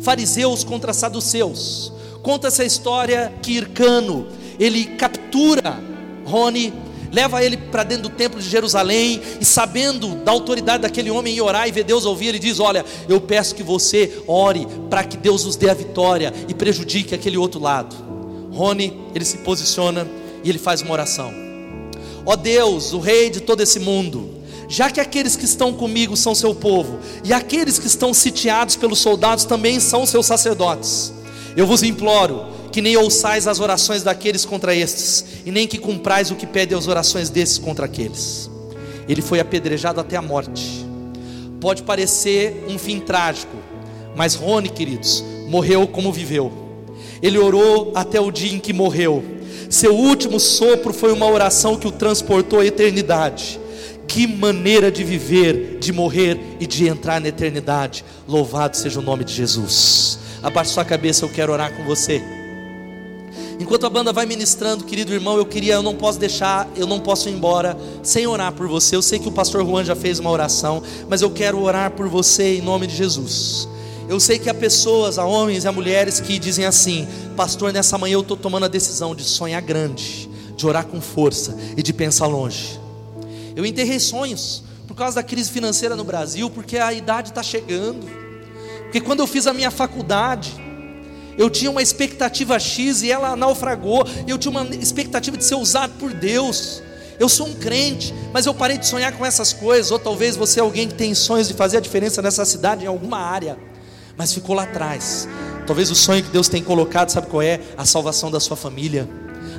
fariseus contra saduceus. Conta essa história que Ircano, ele captura Rony, leva ele para dentro do templo de Jerusalém e sabendo da autoridade daquele homem em orar e ver Deus ouvir, ele diz: "Olha, eu peço que você ore para que Deus nos dê a vitória e prejudique aquele outro lado". Rony, ele se posiciona e ele faz uma oração. Ó oh Deus, o Rei de todo esse mundo, já que aqueles que estão comigo são seu povo, e aqueles que estão sitiados pelos soldados também são seus sacerdotes, eu vos imploro que nem ouçais as orações daqueles contra estes, e nem que cumprais o que pede as orações desses contra aqueles. Ele foi apedrejado até a morte. Pode parecer um fim trágico, mas Rony, queridos, morreu como viveu. Ele orou até o dia em que morreu seu último sopro foi uma oração que o transportou à eternidade. Que maneira de viver, de morrer e de entrar na eternidade. Louvado seja o nome de Jesus. Abaixe sua cabeça, eu quero orar com você. Enquanto a banda vai ministrando, querido irmão, eu queria, eu não posso deixar, eu não posso ir embora sem orar por você. Eu sei que o pastor Juan já fez uma oração, mas eu quero orar por você em nome de Jesus. Eu sei que há pessoas, há homens e há mulheres que dizem assim: Pastor, nessa manhã eu estou tomando a decisão de sonhar grande, de orar com força e de pensar longe. Eu enterrei sonhos por causa da crise financeira no Brasil, porque a idade está chegando. Porque quando eu fiz a minha faculdade, eu tinha uma expectativa X e ela naufragou. Eu tinha uma expectativa de ser usado por Deus. Eu sou um crente, mas eu parei de sonhar com essas coisas. Ou talvez você é alguém que tem sonhos de fazer a diferença nessa cidade em alguma área mas ficou lá atrás. Talvez o sonho que Deus tem colocado, sabe qual é? A salvação da sua família,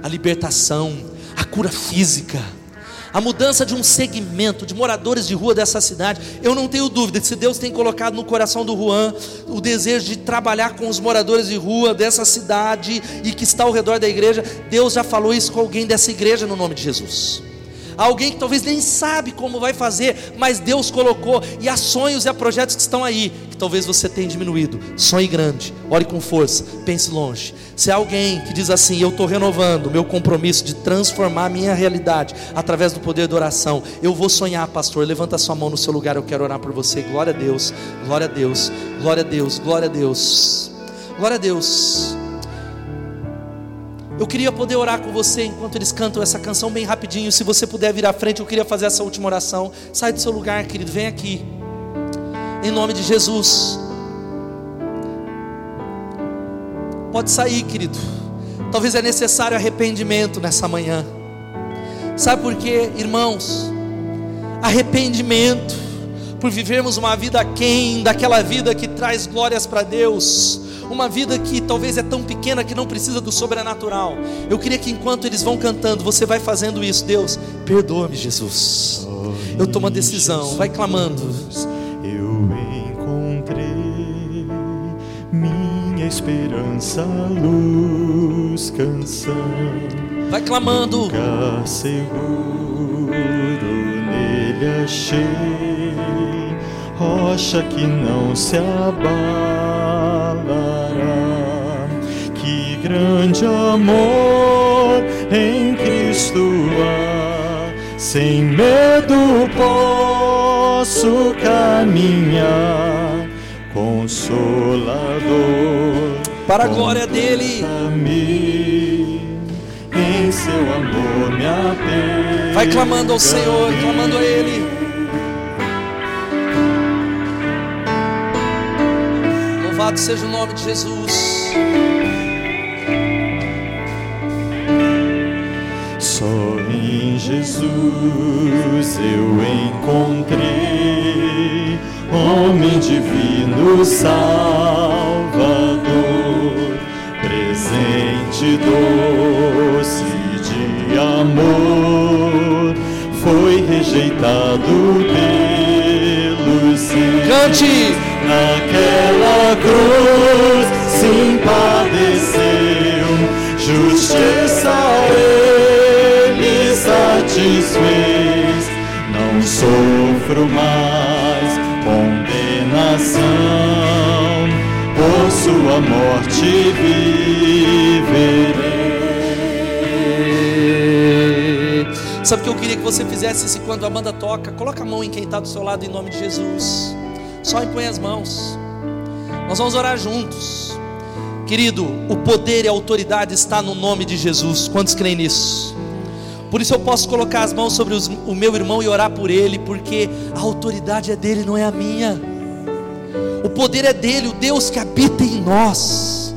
a libertação, a cura física, a mudança de um segmento de moradores de rua dessa cidade. Eu não tenho dúvida que se Deus tem colocado no coração do Juan o desejo de trabalhar com os moradores de rua dessa cidade e que está ao redor da igreja, Deus já falou isso com alguém dessa igreja no nome de Jesus alguém que talvez nem sabe como vai fazer, mas Deus colocou, e há sonhos e há projetos que estão aí, que talvez você tenha diminuído. Sonhe grande, ore com força, pense longe. Se há alguém que diz assim, eu estou renovando o meu compromisso de transformar a minha realidade através do poder da oração, eu vou sonhar, pastor. Levanta sua mão no seu lugar, eu quero orar por você. Glória a Deus, glória a Deus, glória a Deus, glória a Deus, glória a Deus. Eu queria poder orar com você enquanto eles cantam essa canção bem rapidinho. Se você puder vir à frente, eu queria fazer essa última oração. Sai do seu lugar, querido, vem aqui. Em nome de Jesus. Pode sair, querido. Talvez é necessário arrependimento nessa manhã. Sabe por quê, irmãos? Arrependimento por vivermos uma vida aquém daquela vida que traz glórias para Deus uma vida que talvez é tão pequena que não precisa do sobrenatural. Eu queria que enquanto eles vão cantando, você vai fazendo isso. Deus, perdoa-me, Jesus. Eu tomo a decisão. Vai clamando. Eu encontrei minha esperança, luz, canção. Vai clamando. Lugar seguro nele achei, rocha que não se abala grande amor em Cristo há, sem medo posso caminhar, consolador. Para a glória dele, em seu amor me apego. Vai clamando ao Senhor, clamando a Ele. Louvado seja o nome de Jesus. Jesus eu encontrei, homem divino Salvador, presente doce de amor, foi rejeitado pelos seus. Cante! Naquela cruz se padeceu, justiça satisfez. Não sofro mais condenação, por sua morte viverei. Sabe o que eu queria que você fizesse isso quando a banda toca? Coloca a mão em quem está do seu lado em nome de Jesus. Só impõe as mãos. Nós vamos orar juntos. Querido, o poder e a autoridade está no nome de Jesus. Quantos creem nisso? Por isso eu posso colocar as mãos sobre os, o meu irmão e orar por ele, porque a autoridade é dele, não é a minha. O poder é dele, o Deus que habita em nós.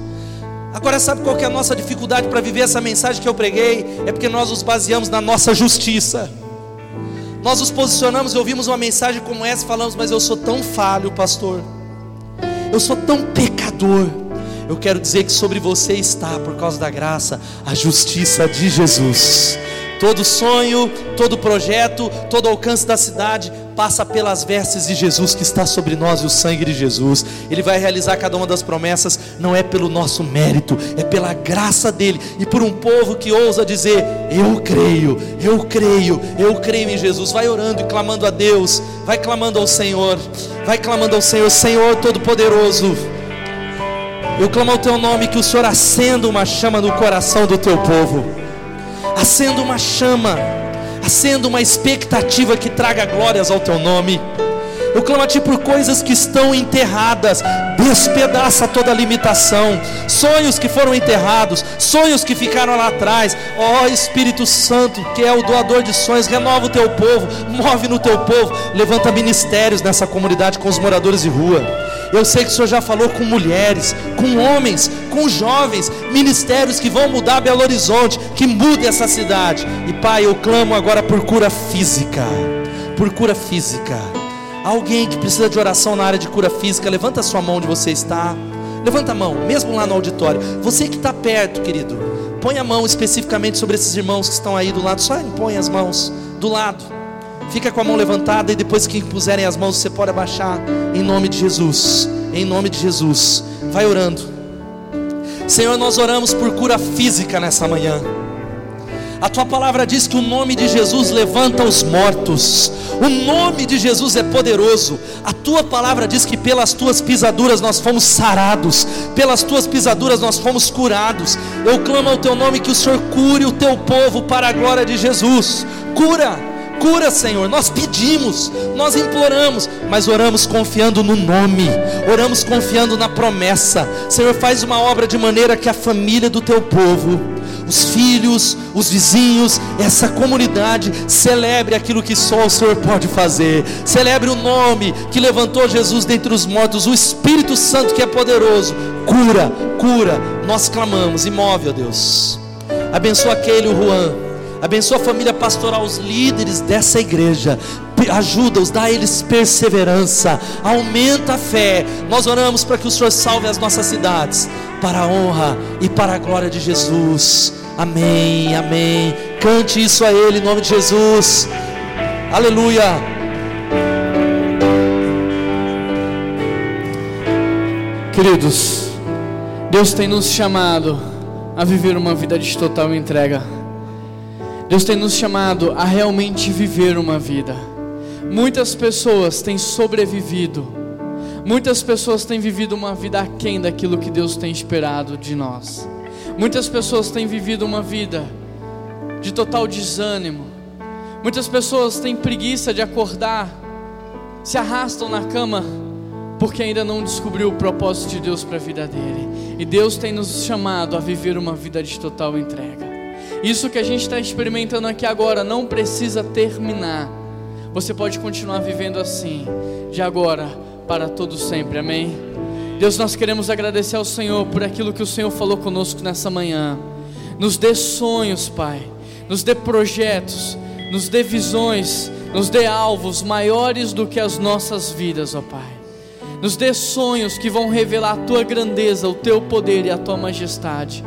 Agora, sabe qual é a nossa dificuldade para viver essa mensagem que eu preguei? É porque nós nos baseamos na nossa justiça. Nós nos posicionamos e ouvimos uma mensagem como essa e falamos, mas eu sou tão falho, pastor. Eu sou tão pecador. Eu quero dizer que sobre você está, por causa da graça, a justiça de Jesus. Todo sonho, todo projeto, todo alcance da cidade passa pelas vestes de Jesus que está sobre nós e o sangue de Jesus. Ele vai realizar cada uma das promessas, não é pelo nosso mérito, é pela graça dele e por um povo que ousa dizer: Eu creio, eu creio, eu creio em Jesus. Vai orando e clamando a Deus, vai clamando ao Senhor, vai clamando ao Senhor, Senhor Todo-Poderoso. Eu clamo ao teu nome que o Senhor acenda uma chama no coração do teu povo. Acenda uma chama, acenda uma expectativa que traga glórias ao teu nome. Eu clamo a ti por coisas que estão enterradas, despedaça toda limitação, sonhos que foram enterrados, sonhos que ficaram lá atrás. Ó oh, Espírito Santo, que é o doador de sonhos, renova o teu povo, move no teu povo, levanta ministérios nessa comunidade com os moradores de rua. Eu sei que o Senhor já falou com mulheres, com homens, com jovens, ministérios que vão mudar Belo Horizonte, que mudem essa cidade. E Pai, eu clamo agora por cura física, por cura física. Alguém que precisa de oração na área de cura física, levanta a sua mão onde você está. Levanta a mão, mesmo lá no auditório. Você que está perto, querido, põe a mão especificamente sobre esses irmãos que estão aí do lado. Só impõe as mãos do lado. Fica com a mão levantada e depois que puserem as mãos, você pode abaixar. Em nome de Jesus. Em nome de Jesus. Vai orando. Senhor, nós oramos por cura física nessa manhã. A tua palavra diz que o nome de Jesus levanta os mortos. O nome de Jesus é poderoso. A tua palavra diz que pelas tuas pisaduras nós fomos sarados, pelas tuas pisaduras nós fomos curados. Eu clamo ao teu nome que o Senhor cure o teu povo para a glória de Jesus. Cura Cura, Senhor. Nós pedimos, nós imploramos, mas oramos confiando no nome, oramos confiando na promessa. Senhor, faz uma obra de maneira que a família do teu povo, os filhos, os vizinhos, essa comunidade celebre aquilo que só o Senhor pode fazer. Celebre o nome que levantou Jesus dentre os mortos, o Espírito Santo que é poderoso. Cura, cura. Nós clamamos move, ó Deus. Abençoa aquele, o Juan Abençoa a família pastoral, os líderes dessa igreja. Ajuda-os, dá a eles perseverança, aumenta a fé. Nós oramos para que o Senhor salve as nossas cidades, para a honra e para a glória de Jesus. Amém, amém. Cante isso a Ele em nome de Jesus. Aleluia. Queridos, Deus tem nos chamado a viver uma vida de total entrega. Deus tem nos chamado a realmente viver uma vida. Muitas pessoas têm sobrevivido, muitas pessoas têm vivido uma vida aquém daquilo que Deus tem esperado de nós. Muitas pessoas têm vivido uma vida de total desânimo. Muitas pessoas têm preguiça de acordar, se arrastam na cama porque ainda não descobriu o propósito de Deus para a vida dele. E Deus tem nos chamado a viver uma vida de total entrega. Isso que a gente está experimentando aqui agora não precisa terminar. Você pode continuar vivendo assim, de agora para todo sempre. Amém. Deus, nós queremos agradecer ao Senhor por aquilo que o Senhor falou conosco nessa manhã. Nos dê sonhos, Pai. Nos dê projetos, nos dê visões, nos dê alvos maiores do que as nossas vidas, ó Pai. Nos dê sonhos que vão revelar a tua grandeza, o teu poder e a tua majestade.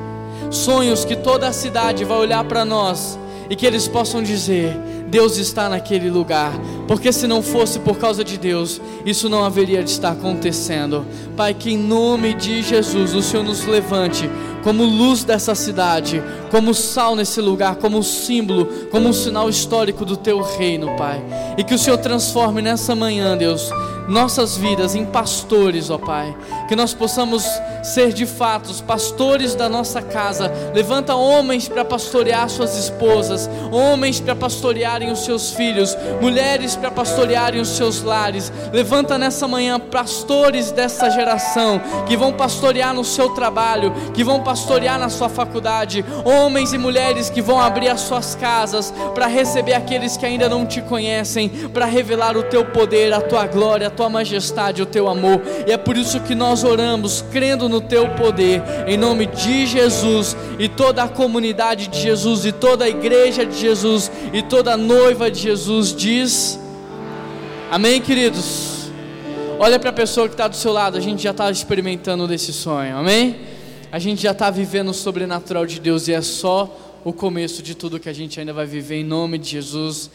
Sonhos que toda a cidade vai olhar para nós e que eles possam dizer: Deus está naquele lugar, porque se não fosse por causa de Deus, isso não haveria de estar acontecendo. Pai, que em nome de Jesus o Senhor nos levante como luz dessa cidade, como sal nesse lugar, como símbolo, como um sinal histórico do teu reino, Pai. E que o Senhor transforme nessa manhã, Deus, nossas vidas em pastores, ó Pai. Que nós possamos ser de fato pastores da nossa casa. Levanta homens para pastorear suas esposas, homens para pastorearem os seus filhos, mulheres para pastorearem os seus lares. Levanta nessa manhã pastores dessa geração que vão pastorear no seu trabalho, que vão pastorear na sua faculdade, homens e mulheres que vão abrir as suas casas para receber aqueles que ainda não te conhecem, para revelar o teu poder, a tua glória, a tua majestade, o teu amor. E é por isso que nós oramos, crendo no teu poder, em nome de Jesus e toda a comunidade de Jesus e toda a igreja de Jesus e toda a noiva de Jesus diz: Amém, queridos. Olha para a pessoa que está do seu lado, a gente já está experimentando desse sonho, amém? a gente já está vivendo o sobrenatural de Deus e é só o começo de tudo que a gente ainda vai viver em nome de Jesus.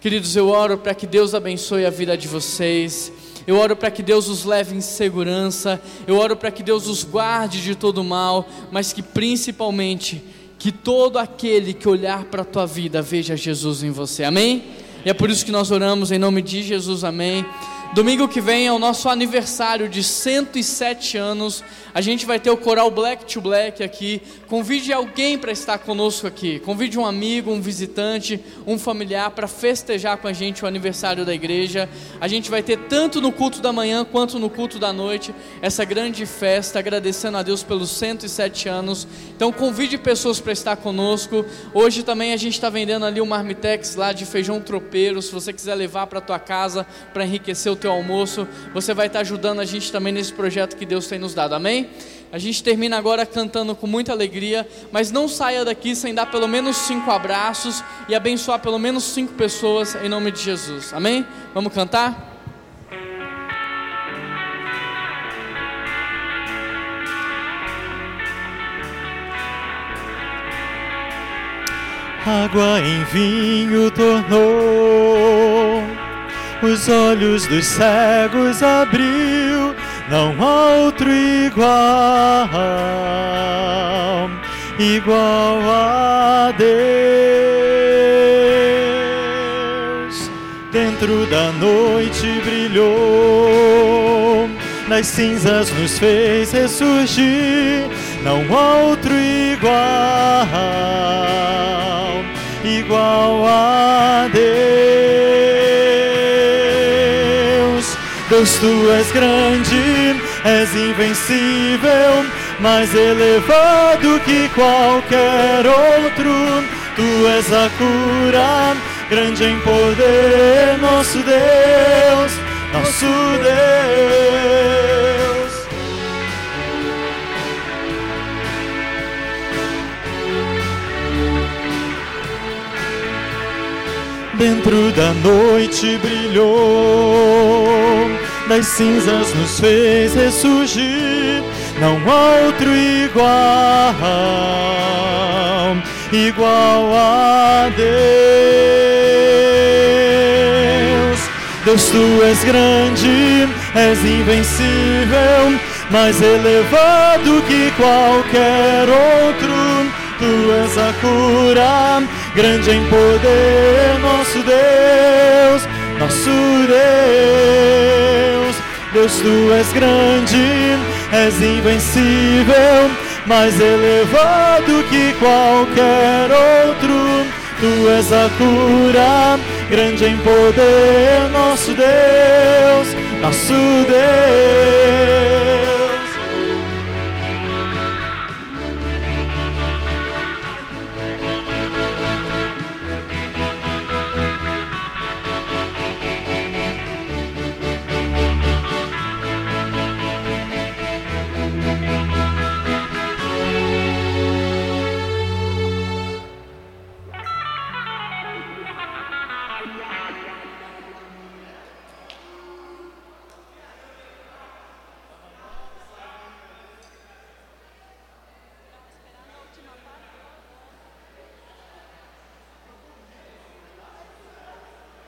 Queridos, eu oro para que Deus abençoe a vida de vocês. Eu oro para que Deus os leve em segurança. Eu oro para que Deus os guarde de todo mal, mas que principalmente que todo aquele que olhar para a tua vida veja Jesus em você. Amém? E é por isso que nós oramos em nome de Jesus. Amém. Domingo que vem é o nosso aniversário de 107 anos. A gente vai ter o coral Black to Black aqui. Convide alguém para estar conosco aqui. Convide um amigo, um visitante, um familiar para festejar com a gente o aniversário da igreja. A gente vai ter tanto no culto da manhã quanto no culto da noite essa grande festa, agradecendo a Deus pelos 107 anos. Então convide pessoas para estar conosco. Hoje também a gente está vendendo ali o marmitex lá de feijão tropeiro. Se você quiser levar para tua casa para enriquecer o teu almoço, você vai estar ajudando a gente também nesse projeto que Deus tem nos dado, amém? A gente termina agora cantando com muita alegria, mas não saia daqui sem dar pelo menos cinco abraços e abençoar pelo menos cinco pessoas em nome de Jesus, amém? Vamos cantar? Água em vinho tornou os olhos dos cegos abriu, não outro igual, igual a Deus. Dentro da noite brilhou, nas cinzas nos fez ressurgir, não outro igual, igual a Deus. Deus, tu és grande, és invencível, mais elevado que qualquer outro. Tu és a cura, grande em poder, nosso Deus, nosso Deus. Dentro da noite brilhou, das cinzas nos fez ressurgir. Não há outro igual, igual a Deus. Deus, tu és grande, és invencível, mais elevado que qualquer outro. Tu és a cura grande em poder, nosso Deus, nosso Deus. Deus, tu és grande, és invencível, mais elevado que qualquer outro. Tu és a cura, grande em poder, nosso Deus, nosso Deus.